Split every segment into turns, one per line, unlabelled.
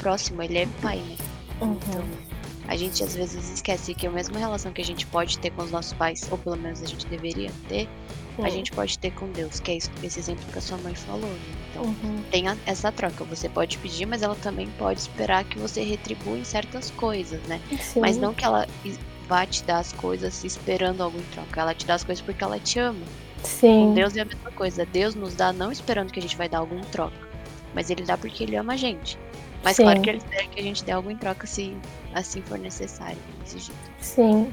próximo, ele é pai, né?
Uhum.
Então, a gente às vezes esquece que a mesma relação que a gente pode ter com os nossos pais, ou pelo menos a gente deveria ter, a
Uhum.
gente pode ter com Deus, que é isso, esse exemplo que a sua mãe falou, né? Então,
Uhum.
tem a- essa troca. Você pode pedir, mas ela também pode esperar que você retribua em certas coisas, né?
Sim.
Mas não que ela vá te dar as coisas esperando algo em troca. Ela te dá as coisas porque ela te ama. Com
Sim.
Deus é a mesma coisa. Deus nos dá não esperando que a gente vai dar algo em troca. Mas ele dá porque ele ama a gente. Mas
Sim.
claro que ele espera que a gente dê algo em troca se assim for necessário, exigido.
Sim.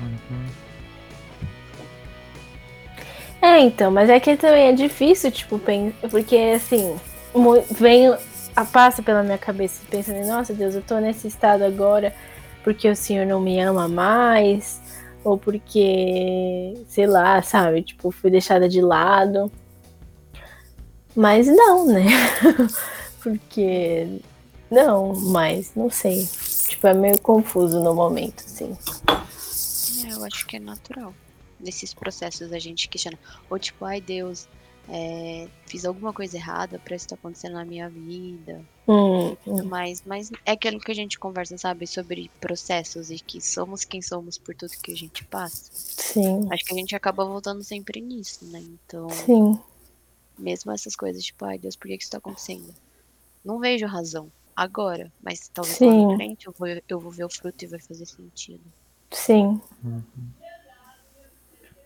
Uhum.
É, então, mas é que também é difícil, tipo, porque assim, vem, a- passa pela minha cabeça pensando, nossa Deus, eu tô nesse estado agora porque o Senhor não me ama mais, ou porque, sei lá, sabe, tipo, fui deixada de lado. Mas não, né? porque não, mas não sei. Tipo, é meio confuso no momento, assim.
É, eu acho que é natural. Nesses processos a gente questiona. Ou tipo, ai Deus, é, fiz alguma coisa errada pra isso tá acontecendo na minha vida.
Hum,
tudo mais, mas é aquilo que a gente conversa, sabe, sobre processos e que somos quem somos por tudo que a gente passa.
sim,
Acho que a gente acaba voltando sempre nisso, né? Então,
sim.
Mesmo essas coisas, tipo, ai Deus, por que que isso tá acontecendo? Não vejo razão agora, mas talvez lá
Sim.
na frente eu vou, eu vou ver o fruto e vai fazer sentido.
Sim,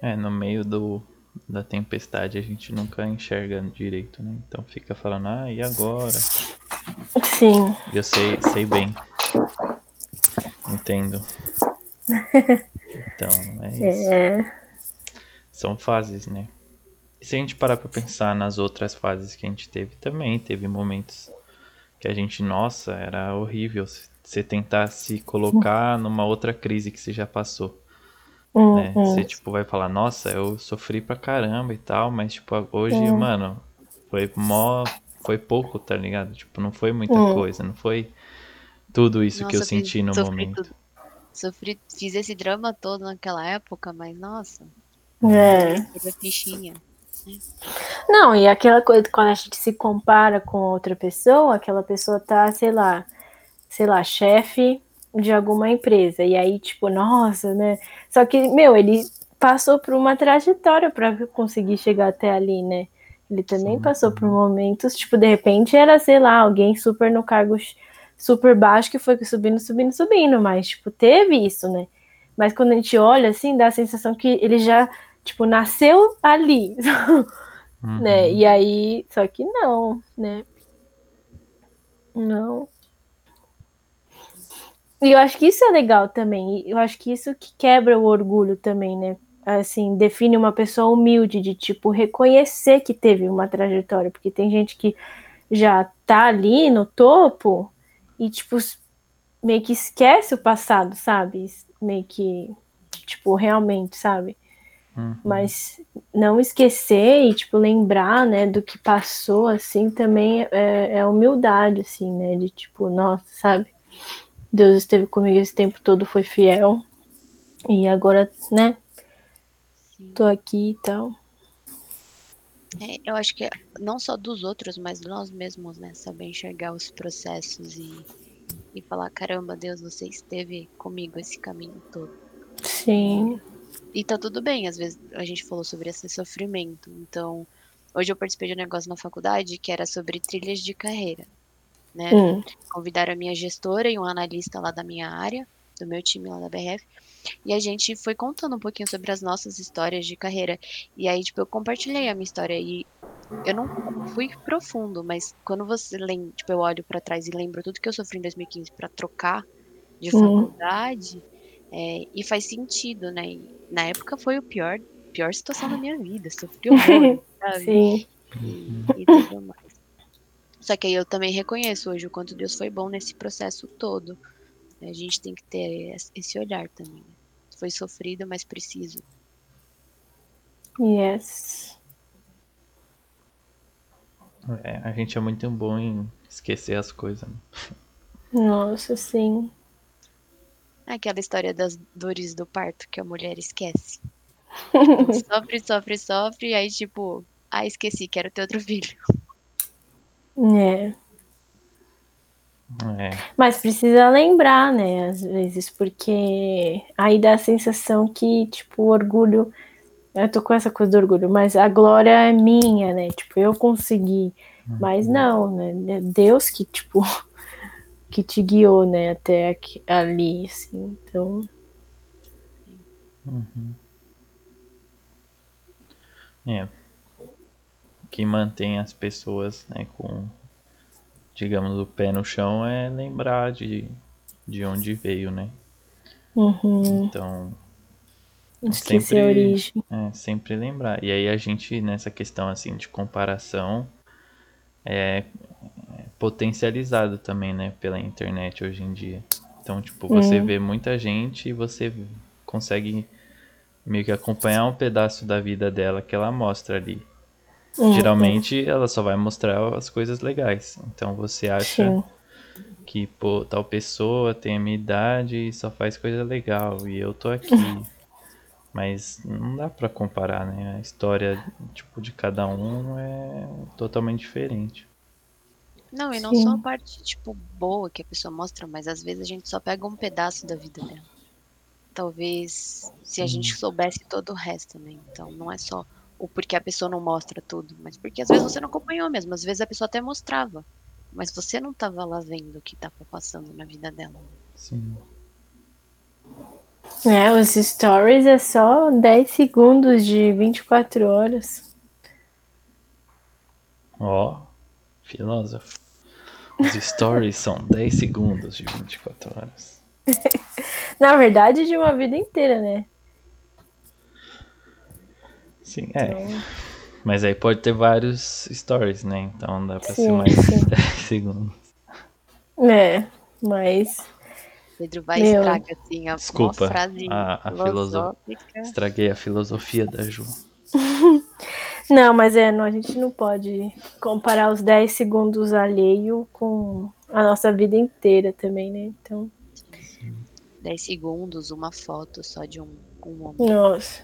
É, no meio do, da tempestade a gente nunca enxerga direito, né? Então fica falando, ah, e agora?
sim,
eu sei, sei bem. Entendo. Então, é isso.
é,
São fases, né? E se a gente parar pra pensar nas outras fases que a gente teve também, teve momentos que a gente, nossa, era horrível você tentar se colocar numa outra crise que você já passou, né?
hum,
Você, tipo, vai falar, nossa, eu sofri pra caramba e tal, mas, tipo, hoje,
É.
mano, foi mó, foi pouco, tá ligado? Tipo, não foi muita
Hum.
coisa, não foi tudo isso que eu
Nossa, fiz-
senti no
sofri
momento.
tudo. Sofri, fiz esse drama todo naquela época, mas nossa,
é.
teve a fichinha.
Não, e aquela coisa quando a gente se compara com outra pessoa, aquela pessoa tá, sei lá, sei lá, chefe de alguma empresa. E aí, tipo, nossa, né? Só que, meu, ele passou por uma trajetória para conseguir chegar até ali, né? Ele também
Sim,
passou por momentos, tipo, de repente era, sei lá, alguém super no cargo super baixo que foi subindo, subindo, subindo, mas, tipo, teve isso, né? Mas quando a gente olha, assim, dá a sensação que ele já, tipo, nasceu ali,
Uhum.
né? E aí, só que não, né? Não. E eu acho que isso é legal também. Eu acho que isso que quebra o orgulho também, né? Assim, define uma pessoa humilde de tipo reconhecer que teve uma trajetória, porque tem gente que já tá ali no topo e tipo meio que esquece o passado, sabe? Meio que tipo realmente, sabe?
Uhum.
Mas não esquecer e, tipo, lembrar, né, do que passou, assim, também é, é humildade, assim, né? De, tipo, nossa, sabe? Deus esteve comigo esse tempo todo, foi fiel. E agora, né,
Sim.
tô aqui e tal.
É, eu acho que não só dos outros, mas nós mesmos, né? Saber enxergar os processos e, e falar, caramba, Deus, você esteve comigo esse caminho todo.
Sim.
E tá tudo bem, às vezes a gente falou sobre esse sofrimento. Então, hoje eu participei de um negócio na faculdade que era sobre trilhas de carreira, né?
Hum,
Convidaram a minha gestora e um analista lá da minha área, do meu time lá da BRF, e a gente foi contando um pouquinho sobre as nossas histórias de carreira. E aí, tipo, eu compartilhei a minha história e eu não fui profundo, mas quando você lembra, tipo, eu olho pra trás e lembro tudo que eu sofri em 2015 pra trocar de
Uhum.
faculdade, é, e faz sentido, né? E na época foi o pior, pior situação da minha vida, sofri horror, sabe?
sim.
e, e tudo mais. Só que aí eu também reconheço hoje o quanto Deus foi bom nesse processo todo. A gente tem que ter es- esse olhar também. né? Foi sofrido, mas preciso.
Yes.
É, a gente é muito bom em esquecer as coisas. Né?
Nossa, sim.
Aquela história das dores do parto que a mulher esquece. Sofre, sofre, sofre, e aí tipo, ah, esqueci, quero ter outro filho.
É.
É.
Mas precisa lembrar, né, às vezes, porque aí dá a sensação que, tipo, o orgulho. Eu tô com essa coisa do orgulho, mas a glória é minha, né? Tipo, eu consegui. Mas não, né? Deus que, tipo, que te guiou, né, até aqui, ali, assim. Então.
É. O que mantém as pessoas, né, com, digamos, o pé no chão é lembrar de, de onde veio, né?
Uhum.
Então,
Esquecer
sempre-
a origem.
é, sempre lembrar. E aí a gente, nessa questão, assim, de comparação, é, é potencializado também, né, pela internet hoje em dia. Então, tipo, você
Hum.
vê muita gente e você consegue meio que acompanhar um pedaço da vida dela que ela mostra ali. Geralmente ela só vai mostrar as coisas legais. Então você acha
Sim.
que, pô, tal pessoa tem a minha idade e só faz coisa legal e eu tô aqui. Mas não dá pra comparar, né? A história, tipo, de cada um é totalmente diferente.
Não, e não
Sim.
só a parte, tipo, boa que a pessoa mostra, mas às vezes a gente só pega um pedaço da vida dela. Talvez se a gente soubesse todo o resto, né? Então não é só o porquê a pessoa não mostra tudo, mas porque às vezes você não acompanhou mesmo, às vezes a pessoa até mostrava, mas você não tava lá vendo o que tava passando na vida dela.
Sim.
É, os stories é só 10 segundos de 24 horas.
Ó, filósofo. Os stories são 10 segundos de 24 horas.
Na verdade, de uma vida inteira, né?
Sim, é.
Então,
Mas aí pode ter vários stories, né? Então dá pra ser
Sim,
mais
sim.
10 segundos.
é, mas
Pedro vai
Meu.
estraga assim a
Desculpa,
frase
a- a filoso-
filosófica.
Estraguei a filosofia da Ju.
Não, mas é, não, a gente não pode comparar os 10 segundos alheio com a nossa vida inteira também, né? Então,
10 segundos, uma foto só de um, um homem.
nossa.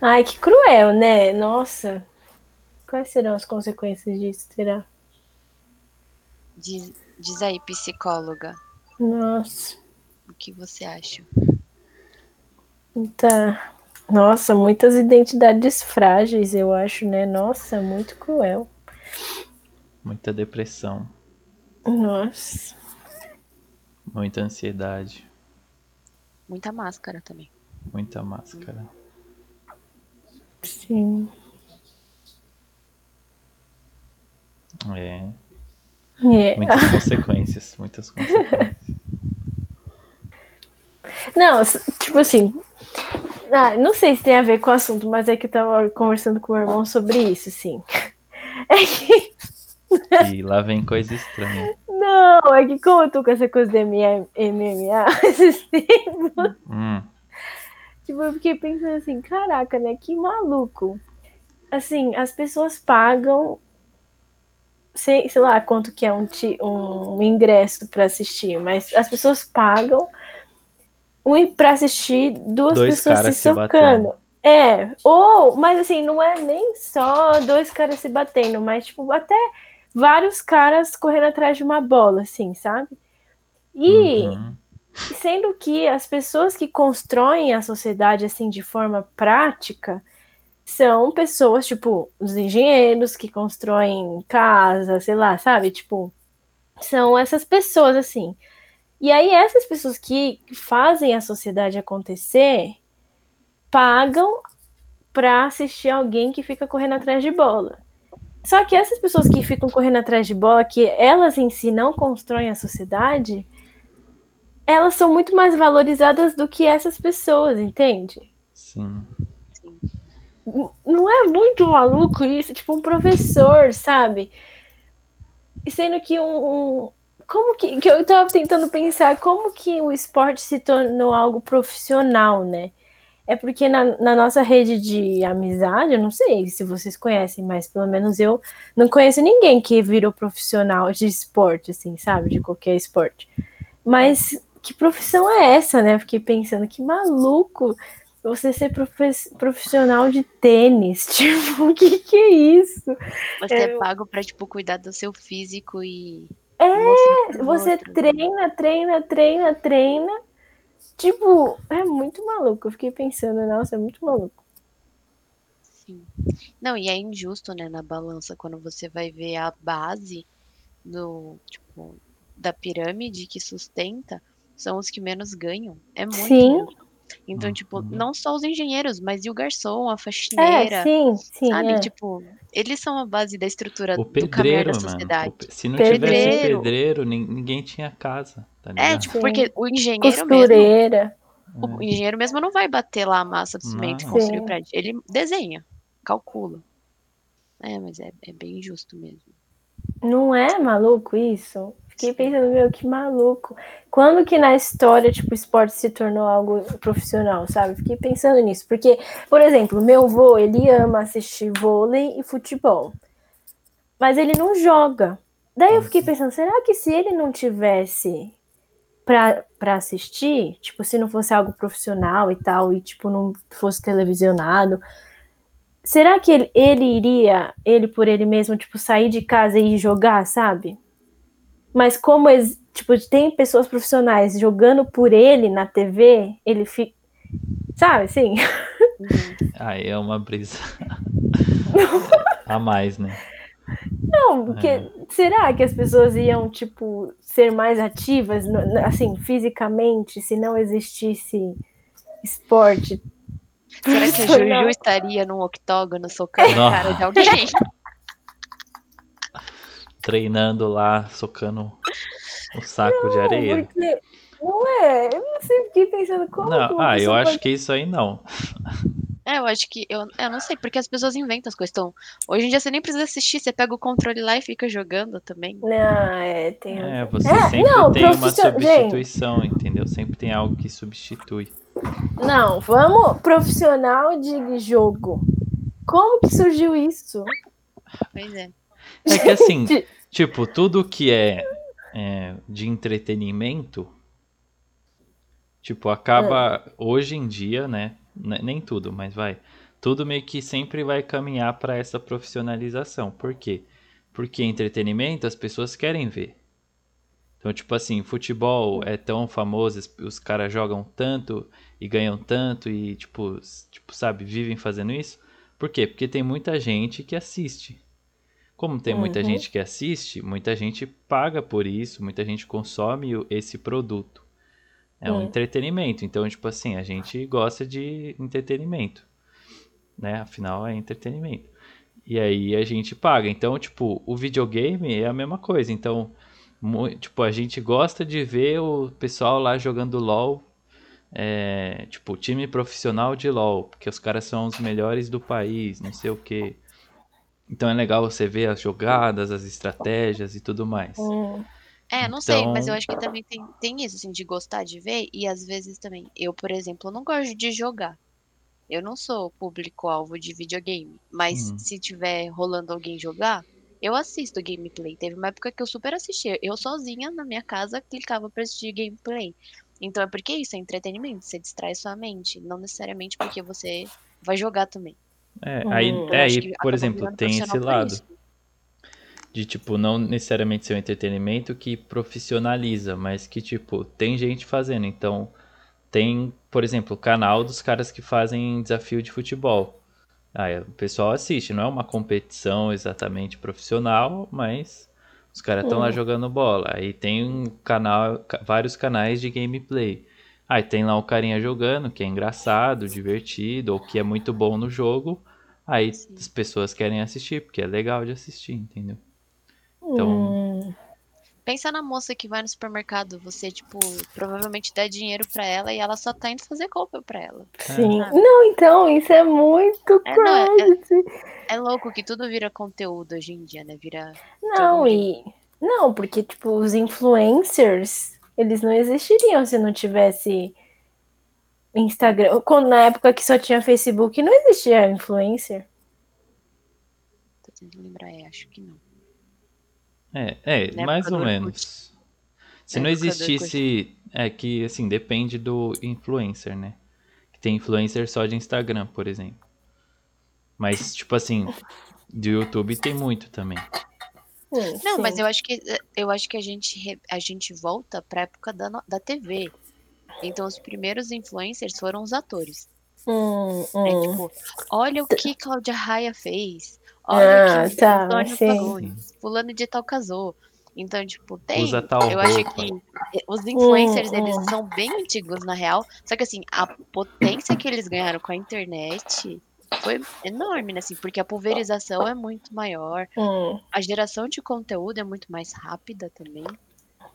Ai, que cruel, né? Nossa. Quais serão as consequências disso? Será?
Diz, diz aí, psicóloga,
Nossa.
o que você acha?
Muita... Nossa, muitas identidades frágeis, eu acho, né? Nossa, muito cruel.
Muita depressão,
Nossa.
muita ansiedade,
Muita máscara também.
muita máscara.
Sim.
É,
É.
muitas consequências, muitas consequências.
Não, tipo assim. Ah, não sei se tem a ver com o assunto, mas é que eu tava conversando com o meu irmão sobre isso, assim. É que,
E lá vem coisa estranha.
não, é que como eu tô com essa coisa de MMA, esses tempos,
Hum,
tipo, eu fiquei pensando assim, caraca, né? Que maluco. Assim, as pessoas pagam, sei, sei lá quanto que é um, um ingresso pra assistir, mas as pessoas pagam um, pra assistir duas
Dois
pessoas se
se
socando.
batendo.
É, ou, mas assim, não é nem só dois caras se batendo, mas tipo, até vários caras correndo atrás de uma bola, assim, sabe? E
uhum,
sendo que as pessoas que constroem a sociedade assim de forma prática são pessoas, tipo, os engenheiros que constroem casa, sei lá, sabe? Tipo, são essas pessoas assim. E aí essas pessoas que fazem a sociedade acontecer pagam para assistir alguém que fica correndo atrás de bola. Só que essas pessoas que ficam correndo atrás de bola, que elas em si não constroem a sociedade, elas são muito mais valorizadas do que essas pessoas, entende?
sim.
Não é muito maluco isso? Tipo, um professor, sabe? Sendo que um. um- como que, que eu tava tentando pensar como que o esporte se tornou algo profissional, né? É porque na, na nossa rede de amizade, eu não sei se vocês conhecem, mas pelo menos eu não conheço ninguém que virou profissional de esporte, assim, sabe? De qualquer esporte. Mas que profissão é essa, né? Fiquei pensando, que maluco você ser profissional de tênis. Tipo, o que, que é isso?
Você
É,
é pago pra, tipo, cuidar do seu físico e
É, você treina, treina, treina, treina. Tipo, é muito maluco. Eu fiquei pensando, nossa, é muito maluco.
Sim. Não, e é injusto, né, na balança, quando você vai ver a base do, tipo, da pirâmide que sustenta, são os que menos ganham. É muito
Sim.
Injusto. Então, tipo, uhum. não só os engenheiros, mas e o garçom, a faxineira.
É, sim, sim.
Sabe?
É.
Tipo, eles são a base da estrutura
o
do caminho da
sociedade. Mano, se não pedreiro. tivesse pedreiro, ninguém tinha casa. Tá
é, tipo, sim. porque o engenheiro
Costureira.
mesmo. O engenheiro mesmo não vai bater lá a massa do cimento e construir o prédio. Ele desenha, calcula. É, mas é, é bem injusto mesmo.
Não é maluco isso? Fiquei pensando, meu, que maluco. Quando que na história, tipo, esporte se tornou algo profissional, sabe? Fiquei pensando nisso. Porque, por exemplo, meu avô, ele ama assistir vôlei e futebol. Mas ele não joga. Daí eu fiquei pensando, será que se ele não tivesse para assistir, tipo, se não fosse algo profissional e tal, e tipo, não fosse televisionado, será que ele, ele iria, ele por ele mesmo, tipo, sair de casa e jogar, sabe? Mas como tipo, tem pessoas profissionais jogando por ele na TV, ele fica. Sabe, assim?
Aí é uma brisa. a mais, né?
Não, porque é. será que as pessoas iam, tipo, ser mais ativas, assim, fisicamente, se não existisse esporte?
Será que a Juju estaria num octógono socando a cara de alguém?
Treinando lá, socando o saco não, de areia.
Porque... Não é, eu não sei, fiquei pensando como.
Não, ah, eu acho que isso aí não.
É, eu acho que. Eu, eu não sei, porque as pessoas inventam as coisas. Então, hoje em dia você nem precisa assistir, você pega o controle lá e fica jogando também.
Não, é, tem.
É, você é, sempre não, tem uma substituição, Gente. entendeu? Sempre tem algo que substitui.
Não, vamos profissional de jogo. Como que surgiu isso?
Pois é.
É que assim, tipo, tudo que é, é, de entretenimento, tipo, acaba é. hoje em dia, né? Nem tudo, mas vai. Tudo meio que sempre vai caminhar para essa profissionalização. Por quê? Porque entretenimento as pessoas querem ver. Então, tipo assim, futebol é tão famoso, os caras jogam tanto e ganham tanto e, tipo, tipo, sabe, vivem fazendo isso. Por quê? Porque tem muita gente que assiste. Como tem muita uhum. gente que assiste, muita gente paga por isso, muita gente consome esse produto. É um entretenimento. Então, tipo assim, a gente gosta de entretenimento. Né? Afinal, é entretenimento. E aí a gente paga. Então, tipo, o videogame é a mesma coisa. Então, tipo, a gente gosta de ver o pessoal lá jogando LOL. É, tipo, time profissional de LOL, porque os caras são os melhores do país, não sei o que. Então é legal você ver as jogadas, as estratégias e tudo mais.
É, não então... sei, mas eu acho que também tem, tem isso, assim, de gostar de ver, e às vezes também. Eu, por exemplo, não gosto de jogar. Eu não sou público-alvo de videogame, mas hum. se tiver rolando alguém jogar, eu assisto gameplay. Teve uma época que eu super assistia. Eu sozinha na minha casa clicava pra assistir gameplay. Então é porque isso é entretenimento, você distrai sua mente, não necessariamente porque você vai jogar também.
É, aí, hum, é, aí por exemplo, tem esse lado. De, tipo, não necessariamente ser um entretenimento que profissionaliza, mas que, tipo, tem gente fazendo. Então, tem, por exemplo, o canal dos caras que fazem desafio de futebol. Aí o pessoal assiste, não é uma competição exatamente profissional, mas os caras estão lá hum. jogando bola. Aí tem um canal, vários canais de gameplay. Aí tem lá o carinha jogando, que é engraçado, divertido, ou que é muito bom no jogo. Aí Sim. as pessoas querem assistir, porque é legal de assistir, entendeu? Então.
Hum. Pensa na moça que vai no supermercado, você, tipo, provavelmente dá dinheiro para ela e ela só tá indo fazer compra pra ela.
Sim. Ah. Não, então, isso é muito é, não, é,
é, louco que tudo vira conteúdo hoje em dia, né? Vira.
Não, e. Não, porque, tipo, os influencers, eles não existiriam se não tivesse Instagram. Quando, na época que só tinha Facebook, não existia influencer.
Tô tentando lembrar, é, acho que não.
É, é, na mais ou menos. Se na não existisse. É que, assim, depende do influencer, né? Que tem influencer só de Instagram, por exemplo. Mas, tipo assim, do YouTube tem muito também.
Hum,
Não,
sim.
mas eu acho que eu acho que a gente a gente volta pra época da, da TV. Então os primeiros influencers foram os atores.
Hum,
É
hum.
tipo, olha o que Cláudia Raia fez. Olha
Ah,
o que
tá,
Antônio. Fagundes, fulano de tal casou. Então, tipo, tem.
Usa tal
eu acho
roupa.
que os influencers,
Hum,
eles
hum.
são bem antigos, na real. Só que, assim, a potência que eles ganharam com a internet foi enorme, né? Assim, porque a pulverização é muito maior.
Hum.
A geração de conteúdo é muito mais rápida também.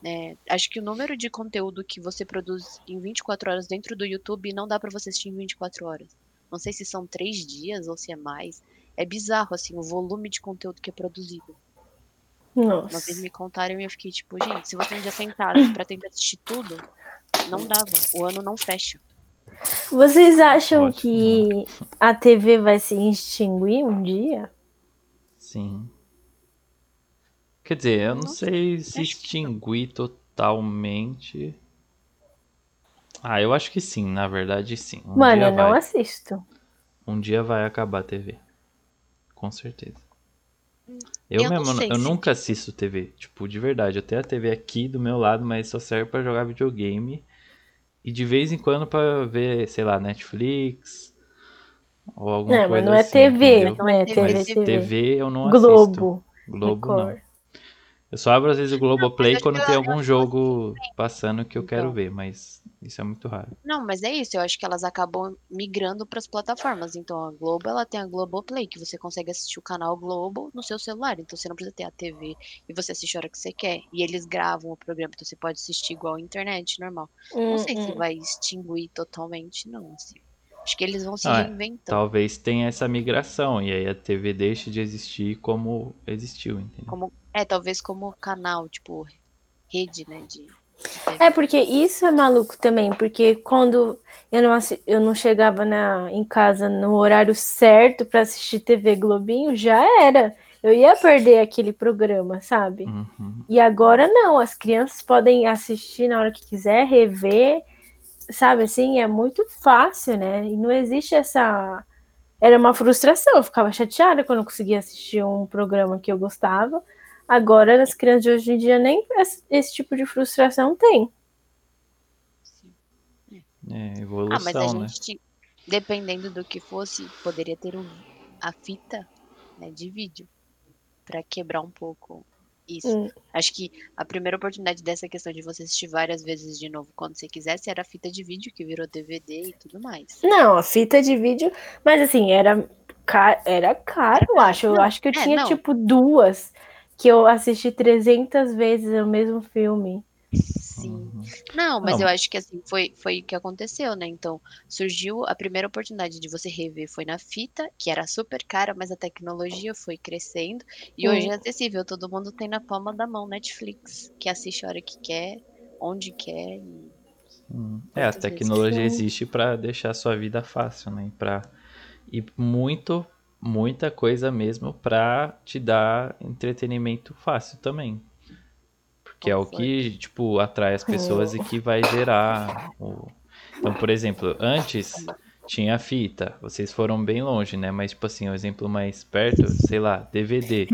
né? acho que o número de conteúdo que você produz em 24 horas dentro do YouTube não dá pra você assistir em 24 horas. Não sei se são três dias ou se é mais. É bizarro, assim, o volume de conteúdo que é produzido. Uma vez
Nossa.
me contaram e eu fiquei tipo, gente, se você um dia sentasse pra tentar assistir tudo, não dava. O ano não fecha.
Vocês acham
Lógico
que a TV vai se extinguir um dia?
Sim. Quer dizer, eu não
Não
sei se
que não.
extinguir totalmente. Ah, eu acho que sim, na verdade sim. Um
Mano,
dia
eu não
vai.
assisto.
Um dia vai acabar a TV. Com certeza. Eu,
Eu não
mesmo,
sei
eu nunca assisto TV. Tipo, de verdade. Eu tenho a TV aqui do meu lado, mas só serve pra jogar videogame. E de vez em quando pra ver, sei lá, Netflix. Ou alguma
Não, mas
coisa
não é
assim,
TV,
entendeu?
não é
TV,
TV,
Mas
TV.
TV eu não assisto.
Globo,
Globo não. Eu só abro às vezes o Globoplay
eu
quando tem algum jogo passando que eu quero
Então.
ver, mas isso é muito raro.
Não, mas é isso. Eu acho que elas acabam migrando para as plataformas. Então a Globo, ela tem a Globoplay, que você consegue assistir o canal Globo no seu celular. Então você não precisa ter a TV e você assiste a hora que você quer. E eles gravam o programa, então você pode assistir igual a internet, normal. Não
Hum,
sei se
hum.
vai extinguir totalmente, não. Assim. Acho que eles vão se
Ah,
reinventando.
Talvez tenha essa migração e aí a TV deixe de existir como existiu, entendeu?
Como, é, talvez como canal, tipo, rede, né? De.
É porque isso é maluco também, porque quando eu não, eu não chegava na, em casa no horário certo pra assistir TV Globinho, já era. Eu ia perder aquele programa, sabe?
Uhum.
E agora não, as crianças podem assistir na hora que quiser, rever, sabe assim, é muito fácil, né? E não existe essa. Era uma frustração, eu ficava chateada quando eu conseguia assistir um programa que eu gostava. Agora, as crianças de hoje em dia nem esse, tipo de frustração tem.
É,
Ah, mas a
evolução, né?
gente, dependendo do que fosse, poderia ter o- a fita né, de vídeo pra quebrar um pouco isso.
Hum.
Acho que a primeira oportunidade dessa questão de você assistir várias vezes de novo quando você quisesse era a fita de vídeo que virou DVD e tudo mais.
Não, a fita de vídeo, mas assim, era, ca- era caro, eu acho. Eu
Não,
acho que eu
é,
tinha
não.
tipo duas que eu assisti 300 vezes o mesmo filme.
Sim.
Uhum.
Não, mas
Não.
eu acho que assim, foi, foi o que aconteceu, né? Então, surgiu a primeira oportunidade de você rever foi na fita, que era super cara, mas a tecnologia foi crescendo e hoje é acessível, todo mundo tem na palma da mão Netflix, que assiste a hora que quer, onde quer. e-
Hum. É, a tecnologia
Sim.
existe pra deixar a sua vida fácil, né? Pra... E muito, muita coisa mesmo pra te dar entretenimento fácil também. Porque é o que, tipo, atrai as pessoas e que vai gerar o... Então, por exemplo, antes tinha fita, vocês foram bem longe, né? Mas, tipo assim, um exemplo mais perto, sei lá, DVD.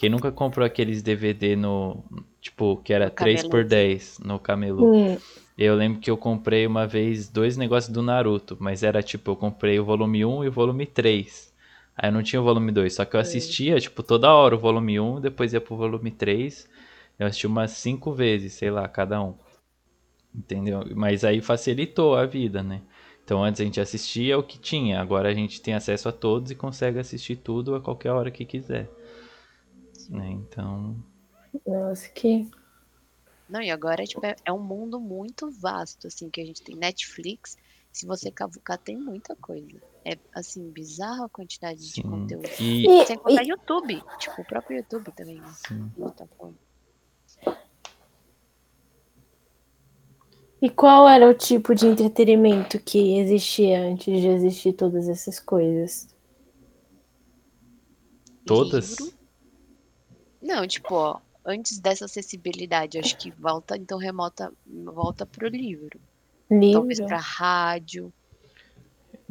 Quem nunca comprou aqueles DVD no, tipo, que era
No
3 por
camelô.
10 no camelô?
Hum,
Eu lembro que eu comprei uma vez dois negócios do Naruto, mas era tipo, eu comprei o volume 1 e o volume 3. Aí eu não tinha o volume 2, só que eu assistia, tipo, toda hora o volume 1, depois ia pro volume 3. Eu assisti umas cinco vezes, sei lá, cada um. Entendeu? Mas aí facilitou a vida, né? Então antes a gente assistia o que tinha, agora a gente tem acesso a todos e consegue assistir tudo a qualquer hora que quiser. Né? Então,
nossa, que.
Não, e agora tipo, é, é um mundo muito vasto, assim, que a gente tem Netflix. Se você cavucar, tem muita coisa. É, assim, bizarra a quantidade de
sim.
conteúdo.
E,
E,
Sem contar YouTube, tipo, o próprio YouTube também, né?
sim.
Plataforma.
E qual era o tipo de entretenimento que existia antes de existir todas essas coisas?
todas.
Livro. Não, tipo, ó, antes dessa acessibilidade, acho que volta, então remota, volta pro livro. Talvez
Livro?
pra rádio,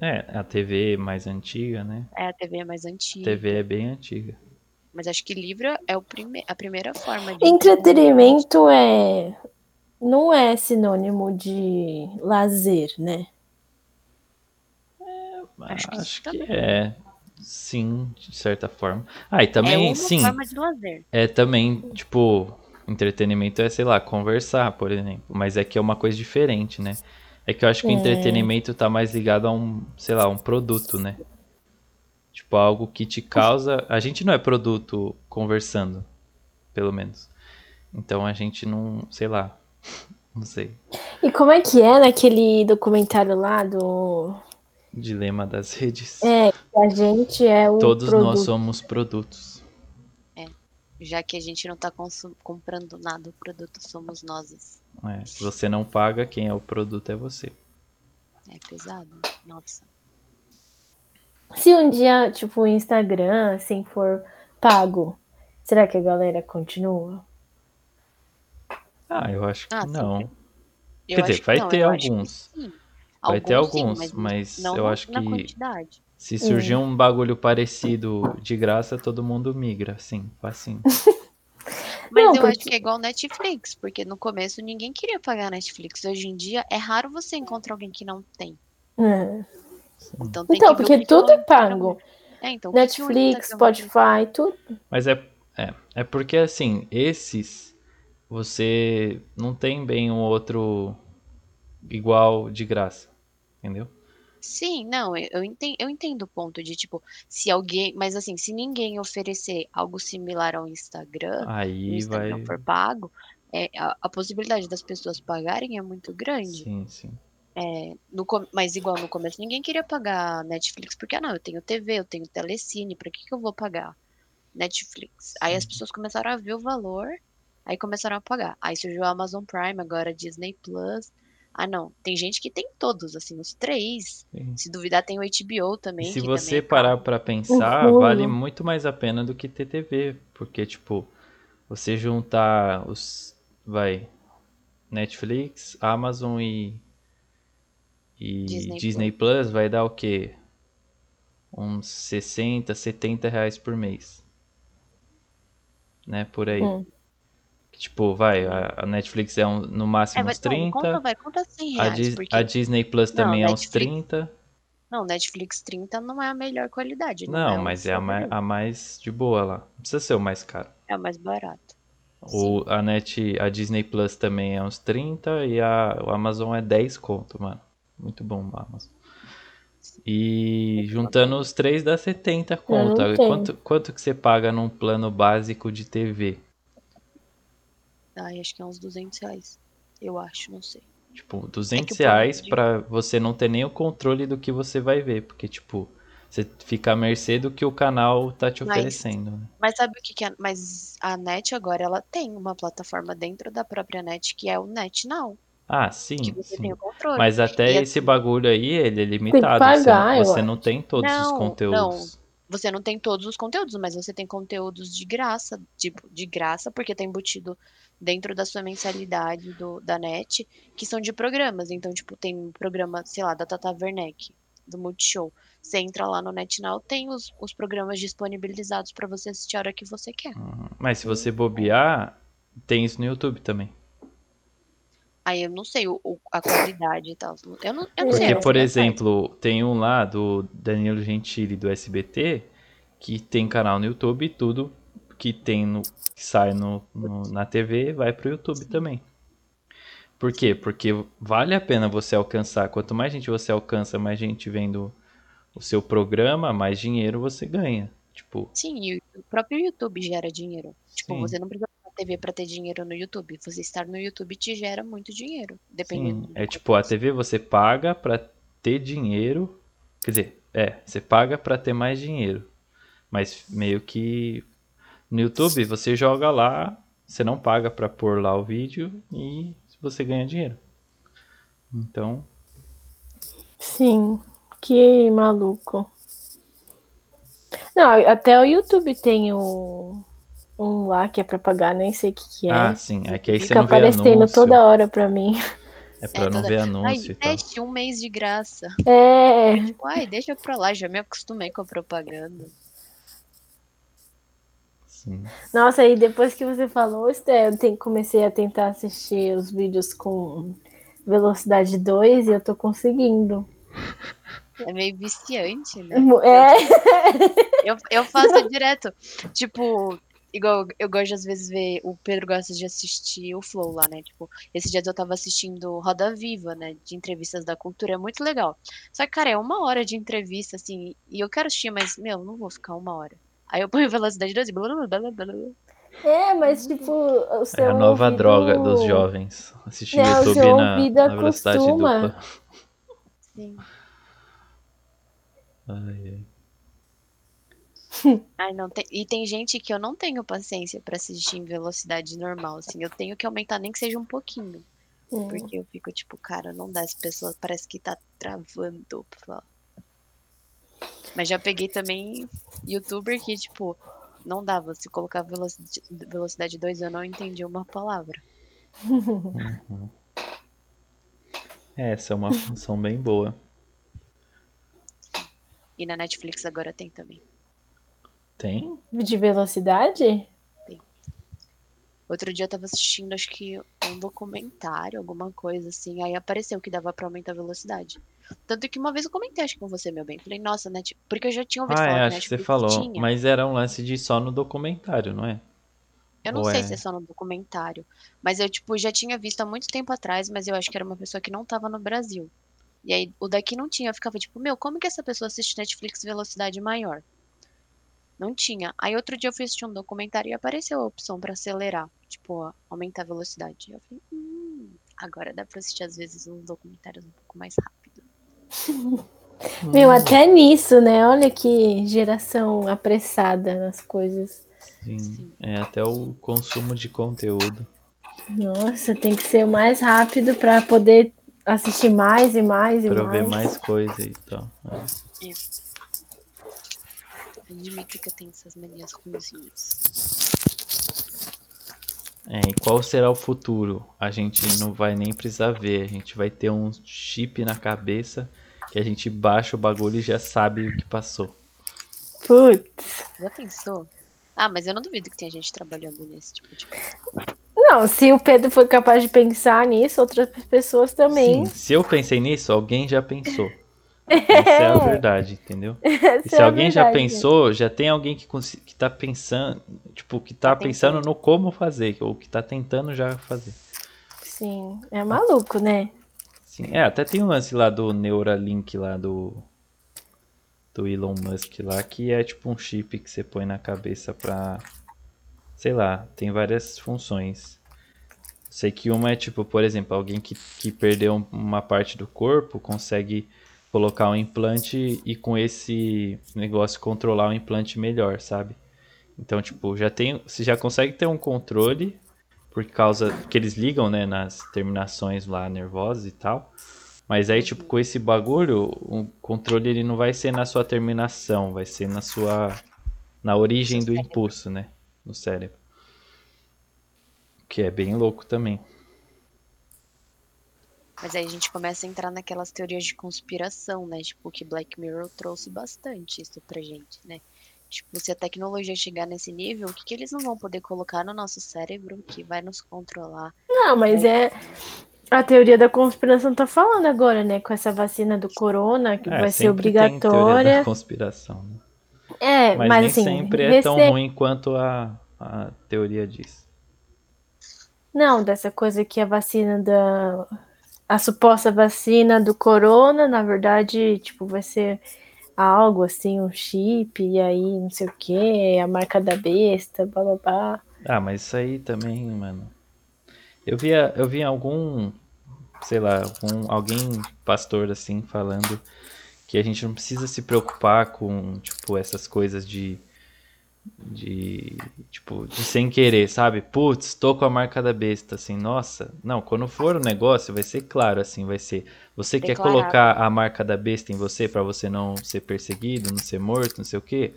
É, a TV mais antiga, né?
é a TV mais antiga.
TV é bem antiga.
Mas acho que livro é o prime a primeira forma de.
Entretenimento é. Não é sinônimo de lazer, né?
Acho que, acho que
também.
é. Sim, de certa forma. Ah, e também,
é uma
sim.
forma de lazer.
É também, tipo, entretenimento é, sei lá, conversar, por exemplo. Mas é que é uma coisa diferente, né? É que eu acho que o
É.
entretenimento tá mais ligado a um, sei lá, um produto, né? Tipo, algo que te causa. A gente não é produto conversando, pelo menos. Então a gente não, sei lá. Não sei.
E como é que é naquele documentário lá do.
Dilema das redes.
É, que a gente é o.
Todos
produto.
nós somos produtos.
Já que a gente não tá comprando nada, o produto somos nós.
É, se você não paga, quem é o produto é você.
É pesado. Nossa.
Se um dia, tipo, o Instagram, assim, for pago, será que a galera continua?
Ah, eu acho que
Ah,
não.
Eu
Quer dizer, vai
não,
ter alguns.
sim.
Vai ter
Alguns sim,
mas
não
eu acho que-
quantidade.
Se surgir um bagulho parecido de graça, todo mundo migra, sim, facinho.
Mas
Não,
eu
porque-
acho que é igual Netflix, porque no começo ninguém queria pagar Netflix. Hoje em dia é raro você encontrar alguém que não tem.
É.
Então, tem
Então, porque
que que
tudo é pago.
É, então,
Netflix, Spotify, tudo.
Mas é, é, é porque assim, esses você não tem bem um outro igual de graça, entendeu?
Sim, não, eu entendo, eu entendo o ponto de, tipo, se alguém. Mas assim, se ninguém oferecer algo similar ao Instagram, e o
Aí
Instagram
vai.
for pago, é, a, a possibilidade das pessoas pagarem é muito grande.
Sim, sim.
No com- mas igual no começo, ninguém queria pagar Netflix, porque, ah, não, eu tenho TV, eu tenho Telecine, pra que que eu vou pagar Netflix? Aí as
Sim.
pessoas começaram a ver o valor, aí começaram a pagar. Aí surgiu a Amazon Prime, agora a Disney Plus. Ah, não, tem gente que tem todos, assim, os três.
sim.
Se duvidar, tem o HBO
E
também,
se
que
você
também é
parar pra pensar,
Uhum.
vale muito mais a pena do que ter TV, porque tipo, você juntar os, vai, Netflix, Amazon e e
Disney
Disney, Plus vai dar o quê? Uns 60, 70 reais por mês, né? Por aí.
Hum.
Tipo, vai, a, a Netflix é um, no
É,
máximo
vai,
uns
não,
30,
conta, vai, conta 100
a,
reais,
Dis-
porque...
a Disney Plus
Não,
também é uns
Netflix-
30.
Não, Netflix 30 não é a melhor qualidade, não, é
Não,
o
mas é a mais, a mais de boa lá. Não precisa ser o mais caro.
é o mais barato.
O, a Net, a Disney Plus também é uns 30 e a, o Amazon é 10 conto, mano. Muito bom o Amazon. E juntando os três dá 70 conto.
não.
Quanto, quanto que você paga num plano básico de TV?
Ai, acho que é uns 200 reais. Eu acho, não sei.
Tipo, 200
o plano
reais
de-
pra você não ter nem o controle do que você vai ver. Porque, tipo, você fica à mercê do que o canal tá te
Mas-
oferecendo. né?
Mas sabe o que que é? Mas a NET agora, ela tem uma plataforma dentro da própria NET, que é o NetNow,
Ah, sim,
que você
sim.
tem o controle.
Mas até
E
esse
assim-
bagulho aí, ele é limitado.
pagar,
você
eu
você não tem todos os
Não,
conteúdos.
Você não tem todos os conteúdos, mas você tem conteúdos de graça, tipo, de graça, porque tá embutido dentro da sua mensalidade do, da NET, que são de programas. Então, tipo, tem um programa, sei lá, da Tata Werneck, do Multishow. Você entra lá no NetNow, tem os, os programas disponibilizados pra você assistir a hora que você quer.
Uhum. Mas se você bobear, tem isso no YouTube também.
Aí eu não sei o, o- a qualidade e tal. Eu não, eu não sei.
Porque,
eu não
por exemplo, tem um lá do Danilo Gentili do SBT que tem canal no YouTube e tudo que tem no que sai no, no- na TV vai pro YouTube também. Por quê? Porque vale a pena você alcançar. Quanto mais gente você alcança, mais gente vendo o seu programa, mais dinheiro você ganha. Tipo,
Sim, e o próprio YouTube gera dinheiro. Tipo,
Sim.
você não precisa TV pra ter dinheiro no YouTube. Você estar no YouTube te gera muito dinheiro, dependendo
Sim,
do
é tipo, a TV você paga pra ter dinheiro. Quer dizer, é, você paga pra ter mais dinheiro. Mas meio que no YouTube você joga lá, você não paga pra pôr lá o vídeo e você ganha dinheiro. Então,
Sim, que maluco. Não, até o YouTube tem um, um lá que é pra pagar, nem sei o que, que é.
ah, sim, é que aí você
Fica
não vê
aparecendo
anúncio.
toda hora pra mim.
É pra
É,
não
toda-
ver
Ai,
anúncio tal.
teste um mês de graça.
É,
Tipo, ai, deixa pra lá, já me acostumei com a propaganda.
Sim.
Nossa, aí depois que você falou, Esté, eu tenho- comecei a tentar assistir os vídeos com velocidade 2 e eu tô conseguindo.
É meio viciante, né?
É,
Eu, eu faço direto. Tipo, igual eu gosto de às vezes ver. O Pedro gosta de assistir o Flow lá, né? Tipo, esses dias eu tava assistindo Roda Viva, né? De entrevistas da cultura. É muito legal. Só que, cara, é uma hora de entrevista, assim. E eu quero assistir, mas, meu, não vou ficar uma hora. Aí eu ponho velocidade 2 e blá blá blá blá blá.
é, mas tipo, o
É
seu
a nova
ouvido-
droga dos jovens. Assistir
Não,
YouTube
seu
na,
ouvido
na velocidade
acostuma.
dupla.
Sim.
Ai, ai.
Ai, não tem... E tem gente que eu não tenho paciência pra assistir em velocidade normal, assim. Eu tenho que aumentar nem que seja um pouquinho.
Hum.
Porque eu fico tipo, cara, não dá, as pessoas parece que tá travando. falar. Mas já peguei também youtuber que, tipo, não dava. Se colocar velocidade, velocidade 2, eu não entendi uma palavra.
É, essa é uma função bem boa.
E na Netflix agora tem também.
Tem?
De velocidade?
Outro dia eu tava assistindo, acho que um documentário, alguma coisa assim. Aí apareceu que dava pra aumentar a velocidade. Tanto que uma vez eu comentei, acho que com você, meu bem. Falei, nossa, Net... porque eu já tinha ouvido
Ah,
falar
é, acho que você falou.
tinha.
Mas era um lance de só no documentário, não é?
Eu não
Ou
sei
é?
se é só no documentário, mas eu, tipo, já tinha visto há muito tempo atrás, mas eu acho que era uma pessoa que não tava no Brasil. E aí, o daqui não tinha, eu ficava tipo, meu, como que essa pessoa assiste Netflix velocidade maior? Não tinha. Aí outro dia eu fui assistir um documentário e apareceu a opção pra acelerar, tipo, ó, aumentar a velocidade. Eu falei, hum, agora dá pra assistir às vezes uns documentários um pouco mais rápido.
Meu, até nisso, né? Olha que geração apressada nas coisas.
Sim.
Sim.
É até o consumo de conteúdo.
Nossa, tem que ser mais rápido para poder assistir mais e mais e
Pra eu ver
mais.
mais coisa e tal. É.
Admito que eu tenho essas manias ruinzinhas.
É, e qual será o futuro? A gente não vai nem precisar ver. A gente vai ter um chip na cabeça que a gente baixa o bagulho e já sabe o que passou.
Putz.
Já pensou? Ah, mas eu não duvido que tenha gente trabalhando nesse tipo de coisa.
Não, se o Pedro foi capaz de pensar nisso, outras pessoas também.
Sim, se eu pensei nisso, alguém já pensou. Essa é a verdade, entendeu?
Essa
se
é
alguém já
verdade.
pensou, já tem alguém que, que tá pensando, tipo, que tá
Tá
pensando
tentando.
no como fazer, ou que tá tentando já fazer.
Sim, é maluco, né?
Sim, é, até tem um lance lá do Neuralink lá do do Elon Musk lá, que é tipo um chip que você põe na cabeça pra sei lá, tem várias funções. Sei que uma é tipo, por exemplo, alguém que, que perdeu um- uma parte do corpo consegue colocar um implante e com esse negócio controlar o implante melhor, sabe? Então, tipo, já tem, você já consegue ter um controle por causa que eles ligam, né, nas terminações lá nervosas e tal. Mas aí, tipo, com esse bagulho, o controle ele não vai ser na sua terminação, vai ser na sua na origem do impulso, né, no cérebro. Que é bem louco também.
Mas aí a gente começa a entrar naquelas teorias de conspiração, né? Tipo, que Black Mirror trouxe bastante isso pra gente, né? Tipo, se a tecnologia chegar nesse nível, o que, que eles não vão poder colocar no nosso cérebro que vai nos controlar?
Não, mas é. A teoria da conspiração tá falando agora, né? Com essa vacina do corona, que
É,
vai ser
sempre tem teoria
obrigatória.
da conspiração, né?
É,
Mas,
mas,
nem
assim.
sempre é tão ruim quanto a, a teoria diz.
Não, dessa coisa que a vacina da. A suposta vacina do corona, na verdade, tipo, vai ser algo assim, um chip, e aí não sei o que, a marca da besta, blá blá blá.
Ah, mas isso aí também, mano. Eu via, eu vi algum, sei lá, algum, alguém pastor assim falando que a gente não precisa se preocupar com, tipo, essas coisas de de tipo, de sem querer, sabe? Putz, tô com a marca da besta assim. Nossa, não, quando for o negócio vai ser claro assim, vai ser você quer
Declarado.
colocar a marca da besta em você pra você não ser perseguido, não ser morto, não sei o quê.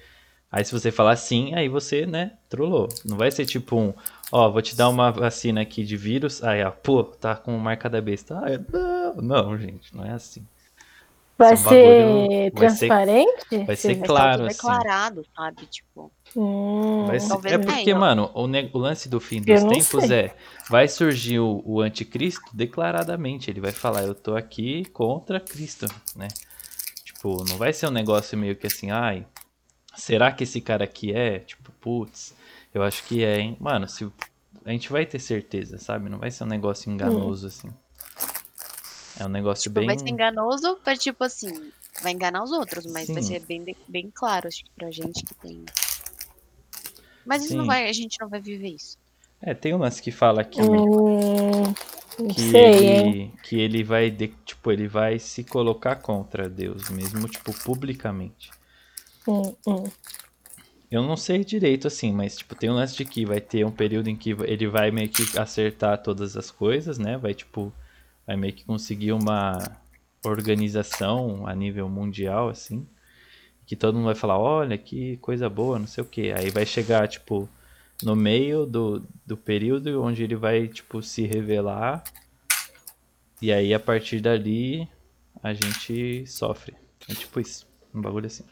Aí se você falar sim, aí você, né, trollou. Não vai ser tipo um, ó, vou te dar uma vacina aqui de vírus, aí, ó, pô, tá com marca da besta. Ah, eu- não, não, gente, não é assim.
Vai
Esse bagulho
ser
vai ser-
transparente?
vai ser
Sim.
claro,
tudo
assim.
declarado, sabe? Tipo,
Hum,
Vai ser- é
não
porque,
tenha.
mano, o, ne- o lance do fim dos
não
tempos
sei.
é. Vai surgir o, o anticristo declaradamente. Ele vai falar, eu tô aqui contra Cristo, né? Tipo, não vai ser um negócio meio que assim, ai, será que esse cara aqui é? Tipo, putz, eu acho que é, hein? Mano, se, a gente vai ter certeza, sabe? Não vai ser um negócio enganoso assim. É um negócio
tipo
bem.
vai ser enganoso pra, tipo assim, vai enganar os outros, mas vai
Sim.
ser bem, bem claro, acho que pra gente que tem. Mas isso não vai, a gente não vai viver isso.
É, tem um lance que fala que.
hum,
que
sei, hein?
ele, que ele vai de- tipo ele vai se colocar contra Deus mesmo tipo publicamente
Hum, hum.
eu não sei direito assim mas tipo tem um lance de que vai ter um período em que ele vai meio que acertar todas as coisas né vai tipo vai meio que conseguir uma organização a nível mundial assim que todo mundo vai falar olha que coisa boa não sei o que aí vai chegar tipo no meio do, do período onde ele vai tipo se revelar. E aí a partir dali a gente sofre. É tipo isso um bagulho assim.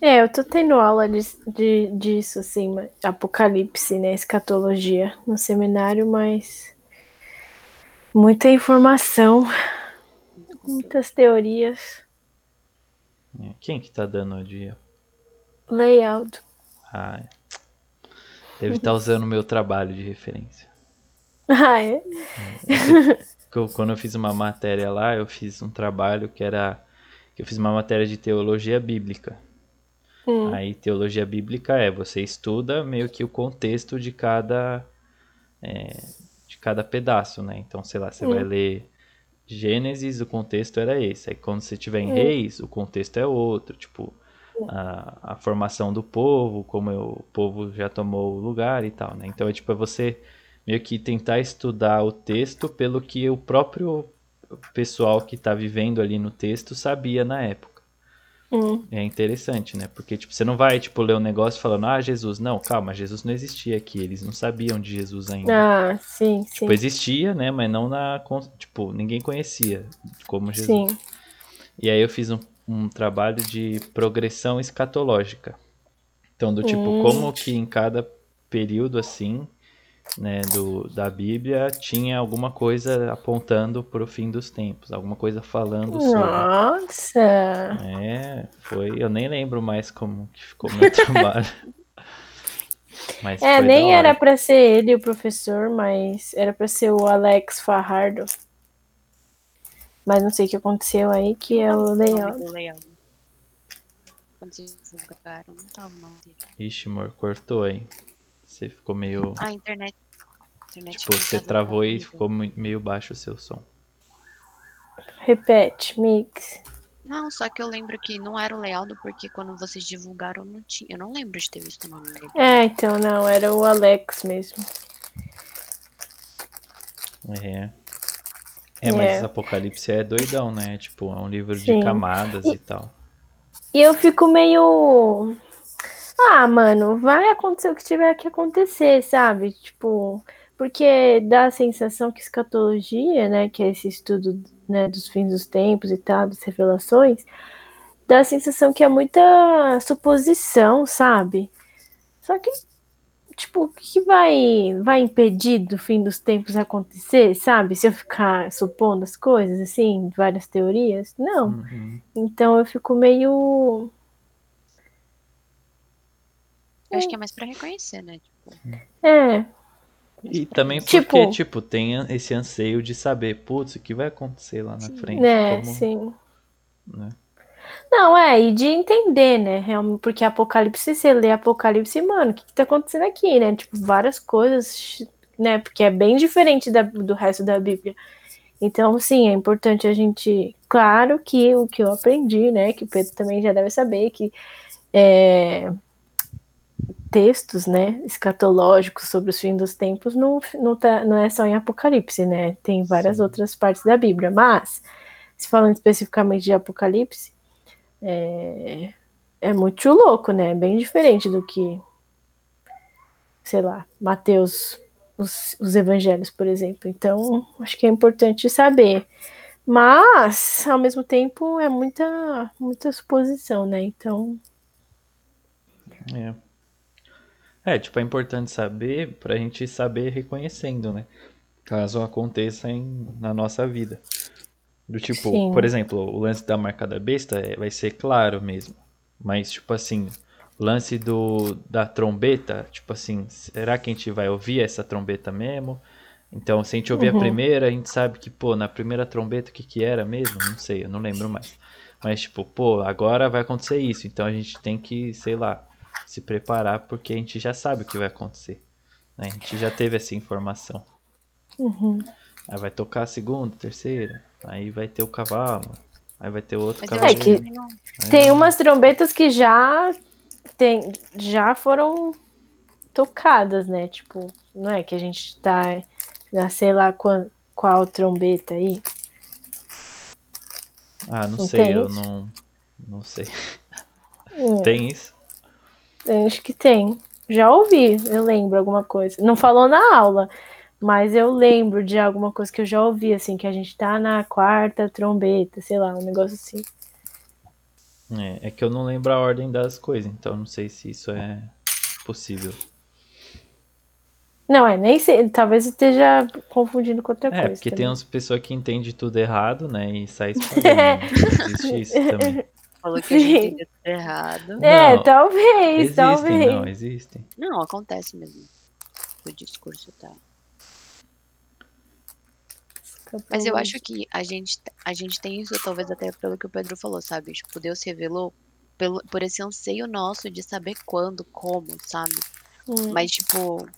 É, eu tô tendo aula de, de- disso, assim, apocalipse, né? Escatologia no seminário, mas muita informação, muitas teorias,
quem que tá dando o dia
layout.
ah, é. deve estar usando o meu trabalho de referência
Ah, é?
Eu- quando eu fiz uma matéria lá, eu fiz um trabalho que era. que eu fiz uma matéria de teologia bíblica.
Hum.
Aí, teologia bíblica é você estuda meio que o contexto de cada. é, de cada pedaço, né? Então, sei lá, você vai ler Gênesis, o contexto era esse. Aí, quando você tiver em Reis, o contexto é outro. Tipo, a, a formação do povo, como o povo já tomou o lugar e tal, né? Então, é tipo, é você meio que tentar estudar o texto pelo que o próprio pessoal que está vivendo ali no texto sabia na época.
Hum.
É interessante, né? Porque tipo, você não vai tipo ler um negócio falando: "Ah, Jesus". Não, calma, Jesus não existia aqui, eles não sabiam de Jesus ainda.
Ah, sim, sim.
Tipo, existia, né, mas não na tipo, ninguém conhecia como Jesus.
Sim.
E aí eu fiz um, um trabalho de progressão escatológica. Então, do tipo,
Hum.
como que em cada período assim, né, do, da Bíblia tinha alguma coisa apontando para o fim dos tempos, alguma coisa falando sobre.
Nossa!
É, foi. Eu nem lembro mais como que ficou meu trabalho. Mas
É, nem era pra ser ele o professor, mas era pra ser o Alex Farrardo. Mas não sei o que aconteceu aí, que é o
o nome
layout.
do layout. Quando vocês divulgaram, não tava o nome dele.
Ixi, amor, cortou aí. Você ficou meio.
Ah, a internet. internet
Tipo, você travou e ficou meio baixo o seu som.
Repete, mix.
Não, só que eu lembro que não era o layout porque quando vocês divulgaram não tinha. Eu não lembro de ter visto o nome dele.
É, então não, era o Alex mesmo.
É. É, mas
É.
Apocalipse é doidão, né? Tipo, é um livro
Sim.
de camadas e tal.
E eu fico meio. Ah, mano, vai acontecer o que tiver que acontecer, sabe? Tipo, porque dá a sensação que escatologia, né, que é esse estudo né, dos fins dos tempos e tal, das revelações, dá a sensação que é muita suposição, sabe? Só que, tipo, o que vai, vai impedir do fim dos tempos acontecer, sabe? Se eu ficar supondo as coisas, assim, várias teorias? Não.
Uhum.
Então eu fico meio.
Eu acho que é mais pra reconhecer, né? Tipo,
É,
E também porque,
Tipo-
tipo, tem esse anseio de saber, putz, o que vai acontecer lá na
Sim.
frente?
né,
como,
sim.
né?
Não, é, e de entender, né? Realmente, porque Apocalipse, você lê Apocalipse, mano, o que, que tá acontecendo aqui, né? Tipo, várias coisas, né? Porque é bem diferente da- do resto da Bíblia. Então, sim, é importante a gente. Claro que o que eu aprendi, né? Que o Pedro também já deve saber, que é, textos, né, escatológicos sobre os fins dos tempos não, não, tá, não é só em Apocalipse, né? Tem várias
Sim.
outras partes da Bíblia, mas se falando especificamente de Apocalipse, é, é muito louco, né? Bem diferente do que, sei lá, Mateus, os, os evangelhos, por exemplo. Então, acho que é importante saber. Mas, ao mesmo tempo, é muita, muita suposição, né? Então.
É. É, tipo, é importante saber pra gente saber reconhecendo, né? Caso aconteça em, na nossa vida. Do tipo,
Sim.
por exemplo, o lance da marca da besta é- vai ser claro mesmo. Mas, tipo assim, o lance do, da trombeta, tipo assim, será que a gente vai ouvir essa trombeta mesmo? Então, se a gente ouvir a
Uhum.
primeira, a gente sabe que, pô, na primeira trombeta o que que era mesmo? Não sei, eu não lembro mais. Mas, tipo, pô, agora vai acontecer isso. Então a gente tem que, sei lá, se preparar porque a gente já sabe o que vai acontecer. né? A gente já teve essa informação.
Uhum.
Aí vai tocar a segunda, terceira. Aí vai ter o cavalo. Aí vai ter outro
eu
cavalo.
É
que
Tem umas trombetas que já tem, já foram tocadas, né? Tipo, não é que a gente tá na sei lá qual, qual trombeta aí.
Ah, não
Não
sei, eu não. Não sei.
Hum,
Tem isso?
Eu acho que tem. Já ouvi, eu lembro alguma coisa. Não falou na aula, mas eu lembro de alguma coisa que eu já ouvi, assim, que a gente tá na quarta trombeta, sei lá, um negócio assim.
É, é que eu não lembro a ordem das coisas, então não sei se isso é possível.
Não, é, nem sei, talvez esteja confundindo com outra
É,
coisa.
porque tem
também.
umas pessoas que entendem tudo errado, né? E sai espalhando. né? Existe isso também.
Falou que a gente
Sim.
entendeu tudo errado.
É,
Não,
talvez,
Existem,
talvez.
não, existem.
Não, acontece mesmo. O discurso tá. Mas eu acho que a gente, a gente tem isso, talvez até pelo que o Pedro falou, sabe? Tipo, Deus revelou pelo, por esse anseio nosso de saber quando, como, sabe?
Hum,
Mas, tipo,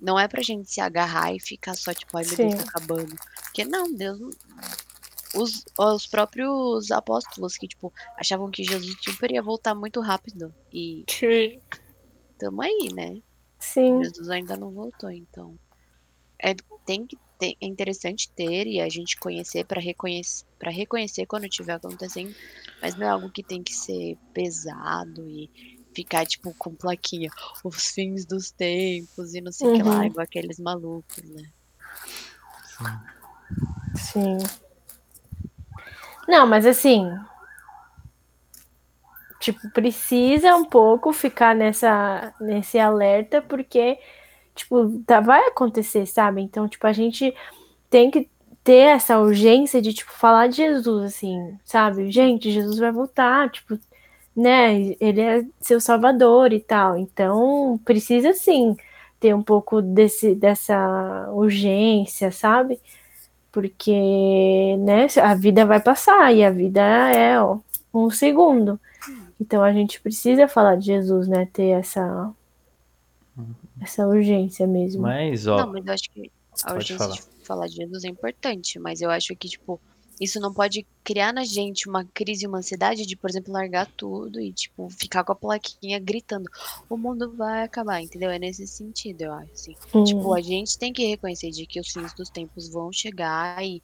não é pra gente se agarrar e ficar só, tipo, ai meu Deus,
Sim.
tá acabando. Porque não, Deus. não- Os, os próprios apóstolos que, tipo, achavam que Jesus super ia voltar muito rápido. E tamo aí, né?
Sim,
Jesus ainda não voltou, então. É, tem que ter, é interessante ter e a gente conhecer para reconhecer, para reconhecer quando estiver acontecendo, mas não é algo que tem que ser pesado e ficar tipo com plaquinha, os fins dos tempos e não sei o que lá,
Uhum.
igual aqueles malucos, né?
sim. Não, mas assim. Tipo, precisa um pouco ficar nessa, nesse alerta, porque, tipo, tá, vai acontecer, sabe? Então, tipo, a gente tem que ter essa urgência de, tipo, falar de Jesus, assim, sabe? Gente, Jesus vai voltar, tipo, né? Ele é seu salvador e tal. Então, precisa, sim, ter um pouco desse, dessa urgência, sabe? Porque, né, a vida vai passar e a vida é ó, um segundo. Então a gente precisa falar de Jesus, né? Ter essa essa urgência mesmo.
Mas, ó,
Não, mas eu acho que a urgência
falar.
de falar de Jesus é importante, mas eu acho que, tipo, isso não pode criar na gente uma crise, uma ansiedade de, por exemplo, largar tudo e, tipo, ficar com a plaquinha gritando, o mundo vai acabar, entendeu? É nesse sentido, eu acho, assim.
Hum,
Tipo, a gente tem que reconhecer de que os fins dos tempos vão chegar e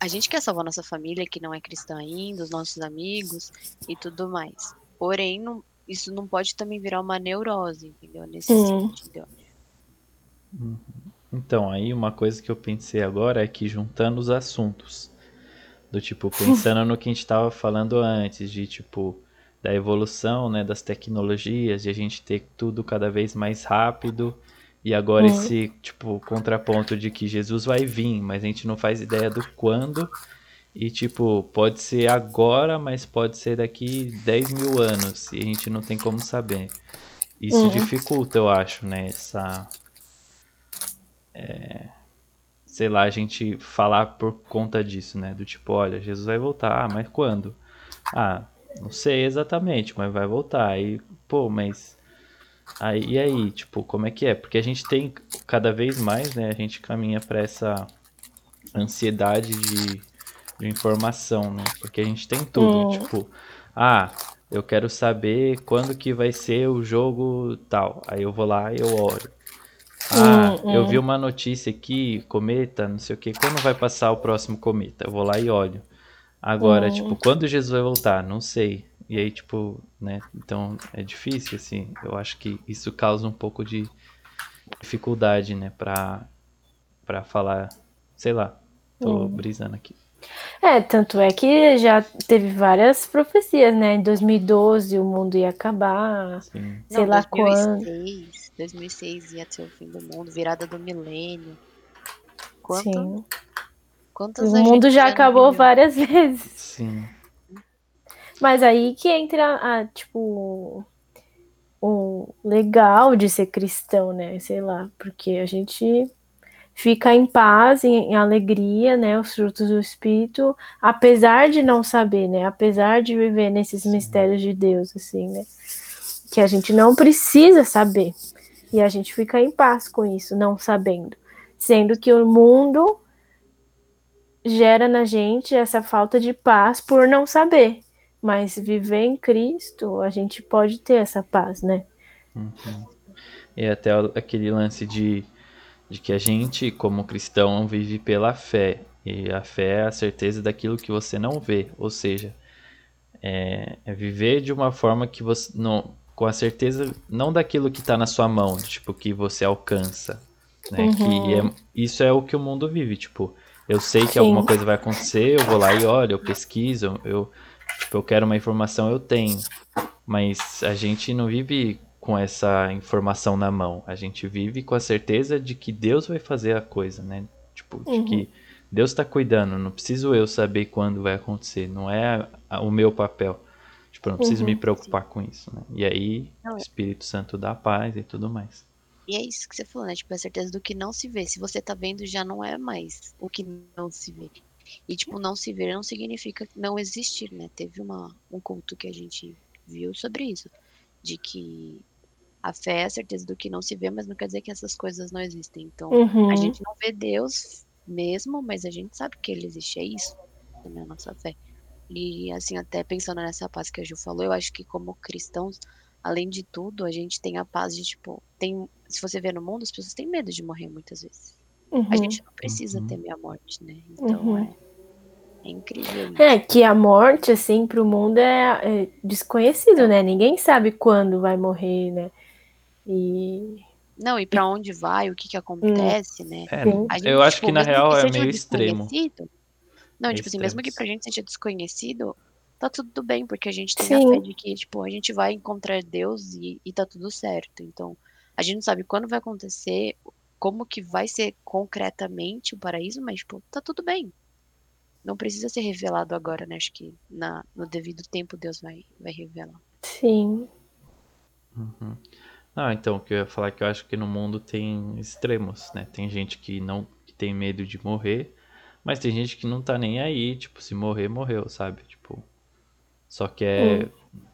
a gente quer salvar nossa família, que não é cristã ainda, os nossos amigos e tudo mais. Porém, não- isso não pode também virar uma neurose, entendeu? Nesse
Hum.
sentido. eu acho.
Então, aí uma coisa que eu pensei agora é que juntando os assuntos, do tipo, pensando no que a gente estava falando antes, de tipo, da evolução, né, das tecnologias, de a gente ter tudo cada vez mais rápido, e agora
Hum.
esse, tipo, contraponto de que Jesus vai vir, mas a gente não faz ideia do quando, e tipo, pode ser agora, mas pode ser daqui 10 mil anos, e a gente não tem como saber. Isso
Uhum.
dificulta, eu acho, né, essa sei lá, a gente falar por conta disso, né? Do tipo, olha, Jesus vai voltar, ah, mas quando? Ah, não sei exatamente, mas vai voltar. Aí, pô, mas. Aí, e aí, tipo, como é que é? Porque a gente tem cada vez mais, né? A gente caminha para essa ansiedade de, de informação, né? Porque a gente tem tudo,
Hum.
tipo, ah, eu quero saber quando que vai ser o jogo tal. Aí eu vou lá e eu olho. Ah,
Hum,
eu
hum.
vi uma notícia aqui, cometa, não sei o que. Quando vai passar o próximo cometa? Eu vou lá e olho. Agora,
Hum.
tipo, quando Jesus vai voltar? Não sei. E aí, tipo, né? Então é difícil, assim. Eu acho que isso causa um pouco de dificuldade, né? Pra, pra falar. Sei lá. Tô
Hum.
brisando aqui.
É, tanto é que já teve várias profecias, né? Em 2012 o mundo ia acabar,
Sim.
sei
Não,
lá quando.
2006, 2006 ia ser o fim do mundo, virada do milênio. Quanto,
Sim.
quantas
O mundo já acabou várias vezes.
Sim.
Mas aí que entra, a, tipo, o legal de ser cristão, né? Sei lá, porque a gente fica em paz, em, em alegria, né? Os frutos do Espírito, apesar de não saber, né? Apesar de viver nesses mistérios de Deus, assim, né? Que a gente não precisa saber. E a gente fica em paz com isso, não sabendo. Sendo que o mundo gera na gente essa falta de paz por não saber. Mas viver em Cristo, a gente pode ter essa paz, né?
Uhum. E até aquele lance de, de que a gente, como cristão, vive pela fé. E a fé é a certeza daquilo que você não vê. Ou seja, é, é viver de uma forma que você. Não, com a certeza, não daquilo que está na sua mão, tipo, que você alcança. Né?
Uhum.
Que é, isso é o que o mundo vive. Tipo, eu sei que
Sim.
alguma coisa vai acontecer, eu vou lá e olho, eu pesquiso, eu, tipo, eu quero uma informação, eu tenho. Mas a gente não vive com essa informação na mão. A gente vive com a certeza de que Deus vai fazer a coisa, né? Tipo, de
Uhum.
que Deus está cuidando. Não preciso eu saber quando vai acontecer. Não é o meu papel. Tipo, eu não preciso
Uhum.
me preocupar com isso, né? E aí,
Não,
o
é-
Espírito Santo dá paz e tudo mais.
E é isso que você falou, né? Tipo, a certeza do que não se vê. Se você tá vendo, já não é mais o que não se vê. E, tipo, não se ver não significa não existir, né? Teve uma, um culto que a gente viu sobre isso. De que a fé é a certeza do que não se vê, mas não quer dizer que essas coisas não existem. Então,
Uhum.
a gente não vê Deus mesmo, mas a gente sabe que ele existe. É isso, né? A nossa fé. E, assim, até pensando nessa paz que a Ju falou, eu acho que como cristãos, além de tudo, a gente tem a paz de, tipo, tem, se você vê no mundo, as pessoas têm medo de morrer muitas vezes.
Uhum.
A gente não precisa
Uhum.
temer a morte, né? Então
Uhum.
é, é incrível.
É, que a morte, assim, pro mundo é, é desconhecido, né? Ninguém sabe quando vai morrer, né? E.
Não, e pra onde vai, o que que acontece, né?
É,
gente,
eu acho
tipo,
que na
mesmo
real é meio extremo.
Não,
É
tipo assim, mesmo que pra gente seja desconhecido, tá tudo bem, porque a gente tem
Sim.
a fé de que, tipo, a gente vai encontrar Deus e, e tá tudo certo. Então, a gente não sabe quando vai acontecer, como que vai ser concretamente o paraíso, mas, tipo, tá tudo bem. Não precisa ser revelado agora, né? Acho que na, no devido tempo Deus vai, vai revelar.
Sim.
Uhum. Ah, então, o que eu ia falar é que eu acho que no mundo tem extremos, né? Tem gente que não que tem medo de morrer, mas tem gente que não tá nem aí, tipo, se morrer, morreu, sabe? Tipo, só quer,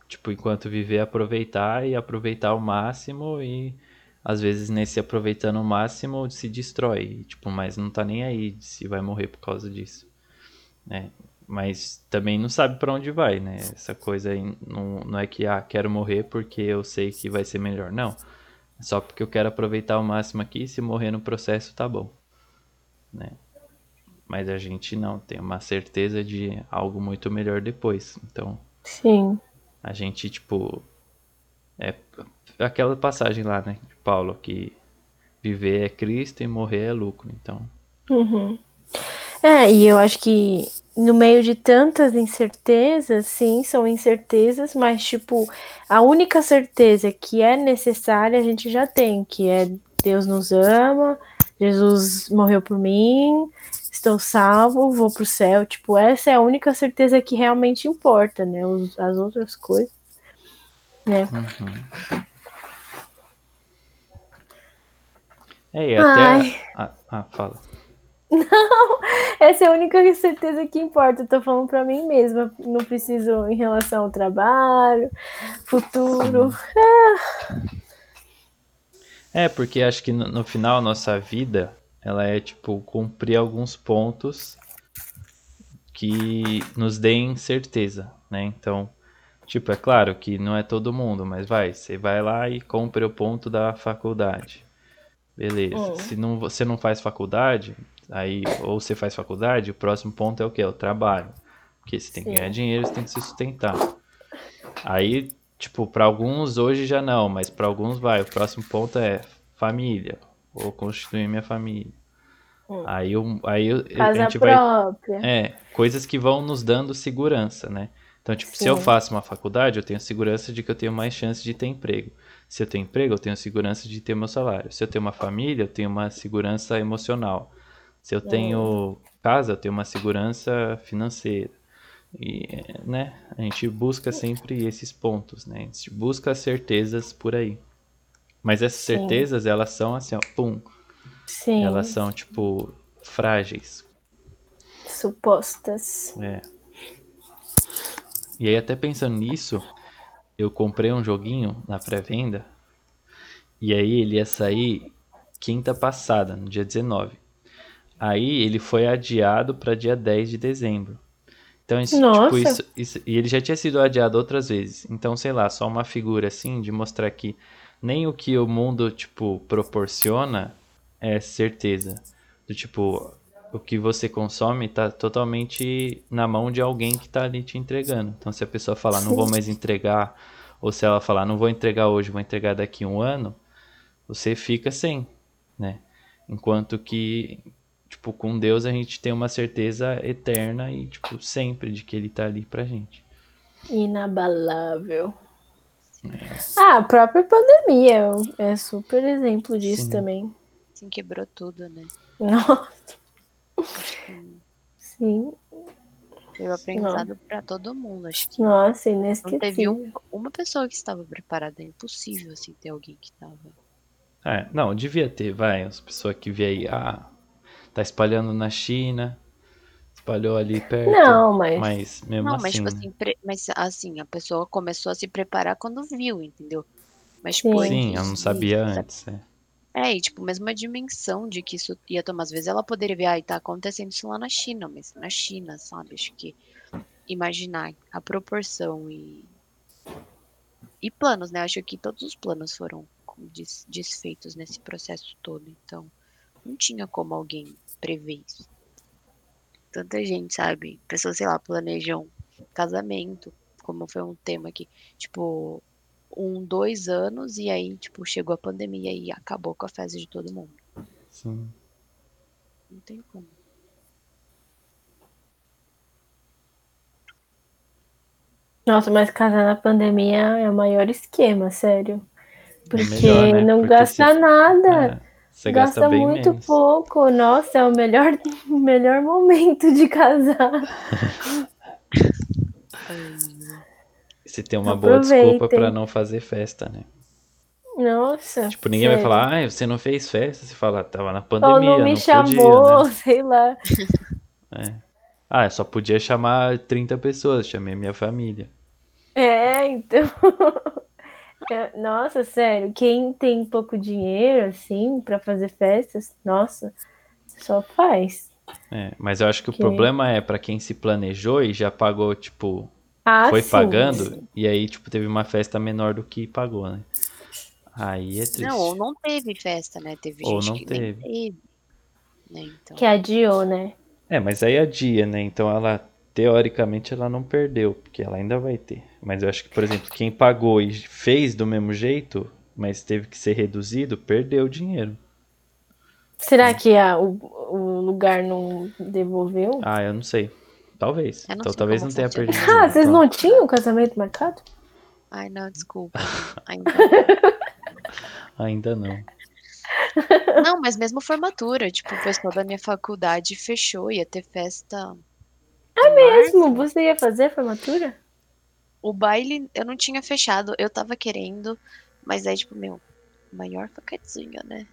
tipo, enquanto viver, aproveitar e aproveitar ao máximo e às vezes nesse aproveitando o máximo se destrói, tipo, mas não tá nem aí se vai morrer por causa disso, né? Mas também não sabe pra onde vai, né? Essa coisa aí não, não é que, ah, quero morrer porque eu sei que vai ser melhor. Não. É só porque eu quero aproveitar ao máximo aqui e se morrer no processo, tá bom. Né? Mas a gente não, tem uma certeza de algo muito melhor depois. Então,
Sim.
a gente, tipo. É aquela passagem lá, né? De Paulo, que viver é Cristo e morrer é lucro. Então,
Uhum. É, e eu acho que no meio de tantas incertezas, sim, são incertezas, mas tipo, a única certeza que é necessária a gente já tem, que é Deus nos ama, Jesus morreu por mim, estou salvo, vou pro céu. Tipo, essa é a única certeza que realmente importa, né? Os- as outras coisas, né?
é, e até.
Ai.
Ah, ah, fala.
Essa é a única certeza que importa. Eu tô falando pra mim mesma. Não preciso em relação ao trabalho, futuro.
É, porque acho que no, no final a nossa vida, ela é tipo cumprir alguns pontos que nos deem certeza, né? Então, tipo, é claro que não é todo mundo, mas vai, você vai lá e cumpre o ponto da faculdade. Beleza.
Hum.
Se não, você não faz faculdade, aí ou você faz faculdade, o próximo ponto é o quê? O trabalho. Porque você tem que
Sim.
ganhar dinheiro, você tem que se sustentar. Aí, tipo, para alguns hoje já não, mas para alguns vai. O próximo ponto é família. Vou constituir minha família.
Hum.
Aí, eu, aí eu, a
Casa
gente vai.
própria.
É, coisas que vão nos dando segurança, né? Então, tipo, se eu
Sim.
faço uma faculdade, eu tenho segurança de que eu tenho mais chance de ter emprego. Se eu tenho emprego, eu tenho segurança de ter meu salário. Se eu tenho uma família, eu tenho uma segurança emocional. Se eu tenho casa, eu tenho uma segurança financeira. E, né, a gente busca sempre esses pontos, né? A gente busca certezas por aí. Mas essas
Sim.
certezas, elas são assim, ó, pum,
Sim.
elas são, tipo, frágeis.
Supostas.
É. E aí, até pensando nisso, eu comprei um joguinho na pré-venda. E aí, ele ia sair quinta passada, no dia 19. Aí, ele foi adiado para dia 10 de dezembro. Então, isso,
Nossa.
tipo, isso, isso- E ele já tinha sido adiado outras vezes. Então, sei lá, só uma figura assim de mostrar que nem o que o mundo, tipo, proporciona é certeza. Do tipo, o que você consome tá totalmente na mão de alguém que tá ali te entregando. Então, se a pessoa falar, não vou mais entregar, ou se ela falar, não vou entregar hoje, vou entregar daqui um ano, você fica sem, né? Enquanto que, tipo, com Deus a gente tem uma certeza eterna e, tipo, sempre de que Ele tá ali pra gente.
Inabalável. Ah, a própria pandemia é super exemplo disso
Sim.
também.
Assim, quebrou tudo, né?
Nossa. Sim,
Foi um aprendizado pra todo mundo. Acho que
nossa,
não teve
inesquecível.
um- uma pessoa que estava preparada. É impossível, assim, ter alguém que tava.
É, não, devia ter, vai, as pessoas que vê aí, ah, tá espalhando na China, espalhou ali perto.
Não, mas-
Mas mesmo
Não,
assim.
mas tipo assim, pre- mas assim, a pessoa começou a se preparar quando viu, entendeu? Mas tipo,
Sim.
Sim,
antes
eu não sabia antes. É.
É, e tipo, mesmo a dimensão de que isso ia tomar. Às vezes ela poderia ver, ai, tá acontecendo isso lá na China, mas na China, sabe? Acho que imaginar a proporção e. E planos, né? Acho que todos os planos foram des- desfeitos nesse processo todo. Então, não tinha como alguém prever isso. Tanta gente, sabe? Pessoas, sei lá, planejam casamento, como foi um tema aqui. Tipo, um, dois anos, e aí, tipo, chegou a pandemia e acabou com a festa de todo mundo.
Sim.
Não tem como.
Nossa, mas casar na pandemia é o maior esquema, sério. Porque
melhor, né?
não
Porque
gasta
se-
nada.
É, você gasta,
gasta
bem
muito
menos.
pouco. Nossa, é o melhor, melhor momento de casar.
Você tem uma boa desculpa
Aproveitem.
pra não fazer festa, né?
Nossa.
Tipo, ninguém vai
sério.
falar, ah, você não fez festa? Você fala, tava na
Ou
pandemia,
não me
não
chamou,
podia, né?
sei lá.
Ah, eu só podia chamar 30 pessoas, chamei minha família.
É, então. É, Nossa, sério, quem tem pouco dinheiro, assim, pra fazer festas, nossa, só faz.
É, mas eu acho que o
Ok.
problema é pra quem se planejou e já pagou, tipo,
Ah,
foi
sim,
pagando,
sim.
e aí, tipo, teve uma festa menor do que pagou, né? Aí é triste.
Não, ou não teve festa, né? Teve
Ou
gente
não
que
teve.
nem teve. Né? Então,
Que adiou, né?
É, mas aí é dia, né? Então ela, teoricamente, ela não perdeu, porque ela ainda vai ter. Mas eu acho que, por exemplo, quem pagou e fez do mesmo jeito, mas teve que ser reduzido, perdeu o dinheiro.
Será que a, o, o lugar não devolveu?
Ah, eu não sei. Talvez.
Eu não
então
sei
talvez não tenha perdido.
Ah, vocês
Então,
não tinham casamento marcado?
ai, não, desculpa. Ainda
Ainda não.
Não, mas mesmo formatura, tipo, o pessoal da minha faculdade fechou, ia ter festa. É
Mesmo? Você ia fazer a formatura?
O baile eu não tinha fechado, eu tava querendo, mas aí, tipo, meu, maior facadinha, né?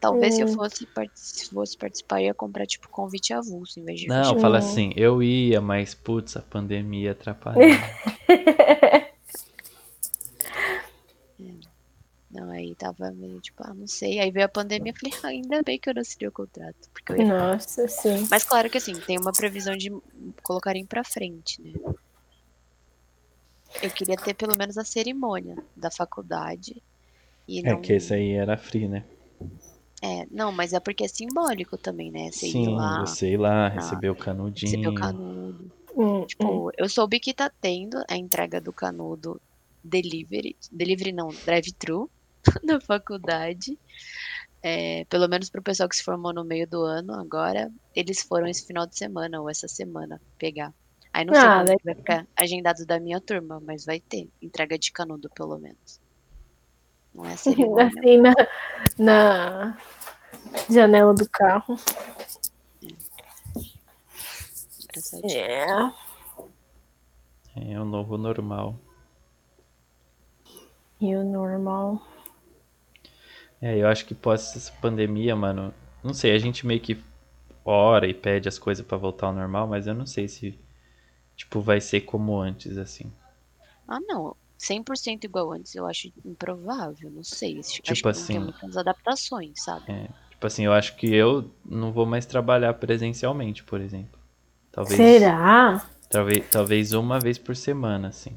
Talvez se eu
Hum.
fosse, partic- fosse participar, eu ia comprar, tipo, convite avulso, em vez de
Não,
fechar.
fala assim, eu ia, mas putz, a pandemia atrapalhou.
Não, aí tava meio, tipo, ah, não sei. Aí veio a pandemia, eu falei, ah, ainda bem que eu não assinei o contrato. Porque eu ia
Nossa, sim.
Mas claro que assim, tem uma previsão de colocarem pra frente, né? Eu queria ter pelo menos a cerimônia da faculdade. E
É
não,
que esse aí era free, né?
é, não, mas é porque é simbólico também, né? Você ir
Sim,
lá,
você ir lá,
ah,
receber o canudinho.
receber o canudo.
Hum, hum.
Tipo, eu soube que tá tendo a entrega do canudo delivery. Delivery não, drive-thru na faculdade. é, pelo menos pro pessoal que se formou no meio do ano agora, eles foram esse final de semana ou essa semana pegar. Aí não sei
Ah,
quando que vai ficar agendado da minha turma, mas vai ter. Entrega de canudo, pelo menos. Não é cerimônia.
Assim, na, na janela do carro.
engraçadinho.
É.
É o novo normal.
E o normal.
É, eu acho que pós essa pandemia, mano, não sei, a gente meio que ora e pede as coisas pra voltar ao normal, mas eu não sei se, tipo, vai ser como antes, assim.
Ah, não. 100% igual antes, eu acho improvável. Não sei. Acho
Tipo
que não
assim-
tem muitas adaptações, sabe?
Tipo assim, eu acho que eu não vou mais trabalhar presencialmente, por exemplo. Talvez,
Será?
talvez, talvez uma vez por semana, assim.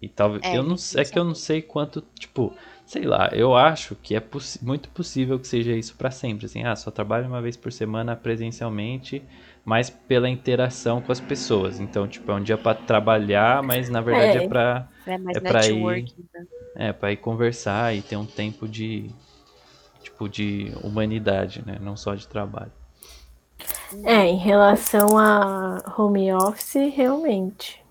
E talvez,
É,
eu não, é que eu não sei quanto, tipo, sei lá, eu acho que é muito possível que seja isso pra sempre, assim, ah, só trabalho uma vez por semana presencialmente, mas pela interação com as pessoas. Então, tipo, é um dia pra trabalhar, mas na verdade é,
É.
pra
É
É pra ir-
né?
é para ir conversar e ter um tempo de tipo de humanidade, né, não só de trabalho.
É, em relação a home office, realmente.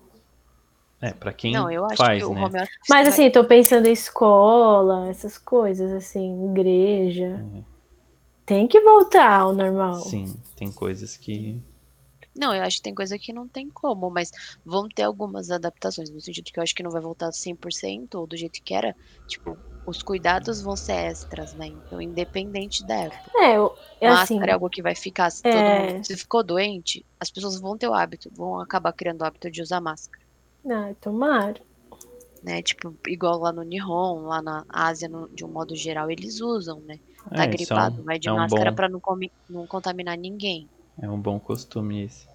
É, pra quem
Não, eu acho
faz,
que o
né?
home office
Mas
vai-
assim, tô pensando em escola, essas coisas, assim, igreja.
Uhum.
Tem que voltar ao normal.
Sim, tem coisas que
Não, eu acho que tem coisa que não tem como, mas vão ter algumas adaptações, no sentido que eu acho que não vai voltar 100% ou do jeito que era. Tipo, os cuidados vão ser extras, né? Então, independente da época.
É, eu- é assim,
Máscara é algo que vai ficar. Se, todo
É.
mundo, se ficou doente, as pessoas vão ter o hábito, vão acabar criando o hábito de usar máscara.
Ah, tomara.
Né? Tipo, igual lá no Nihon, lá na Ásia, no- de um modo geral, eles usam, né? Tá
é, isso é um-
gripado, vai de
é um
máscara
bom,
pra não, comi- não contaminar ninguém.
é um bom costume esse.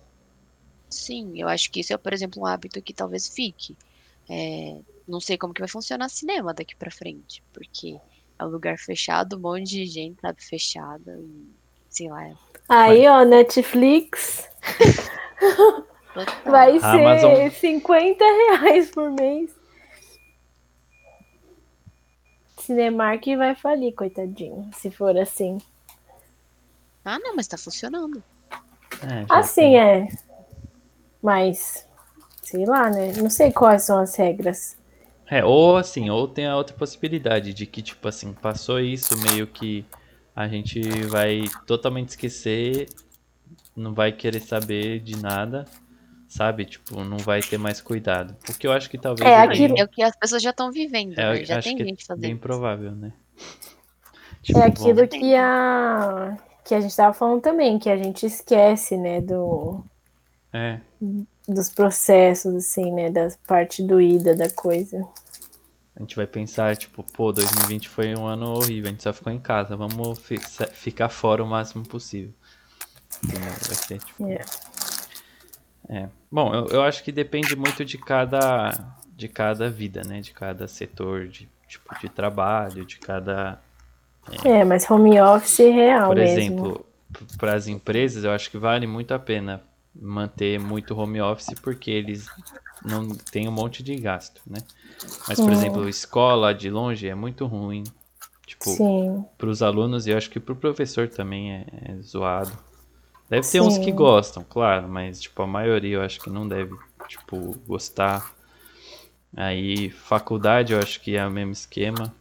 Sim, eu acho que isso é, por exemplo, um hábito que talvez fique. É, não sei como que vai funcionar cinema daqui pra frente, porque é um lugar fechado, um monte de gente, sabe, fechada, e, sei lá, é
Aí, ó, Netflix
total.
vai
A
ser
Amazon-
50 reais por mês. Cinemark vai falir, coitadinho, se for assim.
Ah, não, mas tá funcionando.
É,
Assim
tem-
é. Mas, sei lá, né? Não sei quais são as regras.
É, ou assim, ou tem a outra possibilidade de que, tipo assim, passou isso, meio que a gente vai totalmente esquecer, não vai querer saber de nada, sabe? Tipo, não vai ter mais cuidado. O que eu acho que talvez
É,
é
aquilo-
É o que as pessoas já estão vivendo,
é,
né? Já
acho
tem
que
gente
é
fazendo
bem
isso.
provável, né?
É
Tipo,
aquilo
vamos-
que a que a gente tava falando também, que a gente esquece, né, do
É,
dos processos assim, né, da parte doída da coisa.
a gente vai pensar, tipo, pô, 2020 foi um ano horrível, a gente só ficou em casa, vamos fi- ficar fora o máximo possível. Entendeu? Vai ser, tipo...
É.
É. Bom, eu, eu acho que depende muito de cada, de cada vida, né? De cada setor de, tipo, de trabalho, de cada...
É, mas home office real
Por
mesmo.
exemplo, para as empresas, eu acho que vale muito a pena manter muito home office porque eles não têm um monte de gasto, né? Mas, por
Hum.
exemplo, escola de longe é muito ruim. Tipo, para os alunos e eu acho que para o professor também é, é zoado. Deve ter uns que gostam, claro, mas tipo a maioria eu acho que não deve tipo gostar. Aí faculdade eu acho que é o mesmo esquema.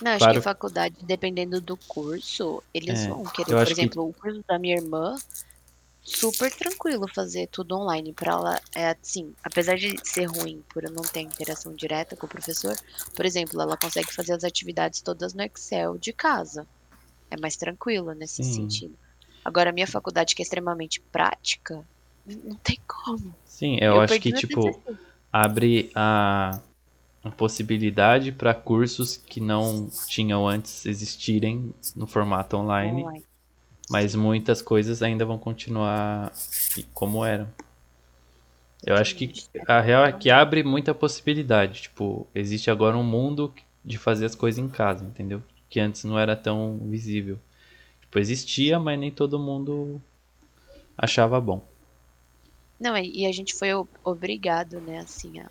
Não, acho
Claro.
que faculdade, dependendo do curso, eles
É,
vão querer. Por
acho que-
exemplo, o curso da minha irmã, super tranquilo fazer tudo online. Pra ela, é assim, apesar de ser ruim por eu não ter interação direta com o professor, por exemplo, ela consegue fazer as atividades todas no Excel de casa. É mais tranquilo nesse
Sim.
sentido. Agora, a minha faculdade, que é extremamente prática, não tem como.
Sim, eu, acho
perdi
que tipo abre a, a possibilidade para cursos que não tinham antes existirem no formato online,
online.
mas muitas coisas ainda vão continuar como eram. Eu acho que a real é que abre muita possibilidade. Tipo, existe agora um mundo de fazer as coisas em casa, entendeu? Que antes não era tão visível. Tipo, existia, mas nem todo mundo achava bom.
Não, e a gente foi obrigado, né, assim, a,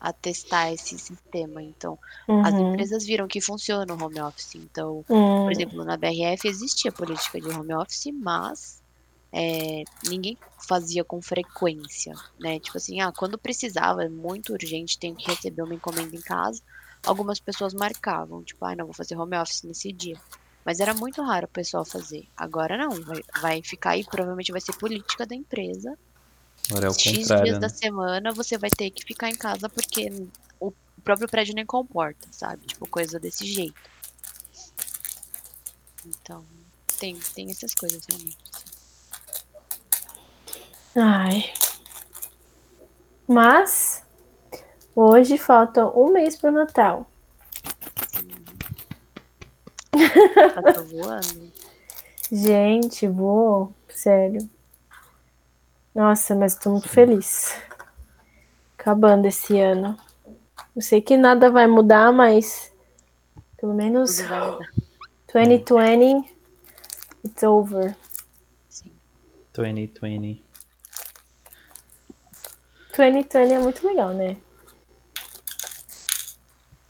a testar esse sistema. Então,
uhum.
as empresas viram que funciona o home office. Então,
Uhum.
por exemplo, na BRF existia política de home office, mas é, ninguém fazia com frequência, né? Tipo assim, ah, quando precisava, é muito urgente, tenho que receber uma encomenda em casa, algumas pessoas marcavam, tipo, ah, não vou fazer home office nesse dia. Mas era muito raro o pessoal fazer. Agora não, vai, vai ficar aí, provavelmente vai ser política da empresa.
Agora é o
X
contrário,
dias
né?
da semana você vai ter que ficar em casa porque o próprio prédio nem comporta, sabe? Tipo, coisa desse jeito. Então, tem, tem essas coisas realmente.
Ai. Mas hoje falta um mês pro Natal.
Tá voando.
Gente, vou, sério. Nossa, mas tô muito feliz. Acabando esse ano. Eu sei que nada vai mudar, mas pelo menos
Tudo vai mudar.
2020 it's over.
Sim.
2020.
2020 é muito legal, né?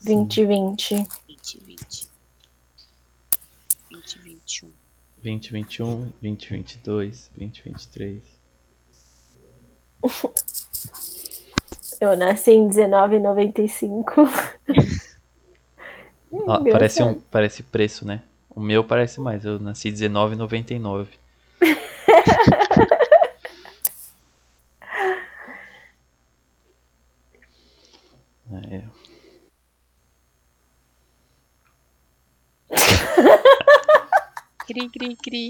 2020.
2020. 2021.
2021, 2022, 2023.
Eu nasci em 1995.
Ó,
Deu
parece, um, parece preço, né? O meu parece mais. Eu nasci R$19,99. É,
Cri, cri, cri.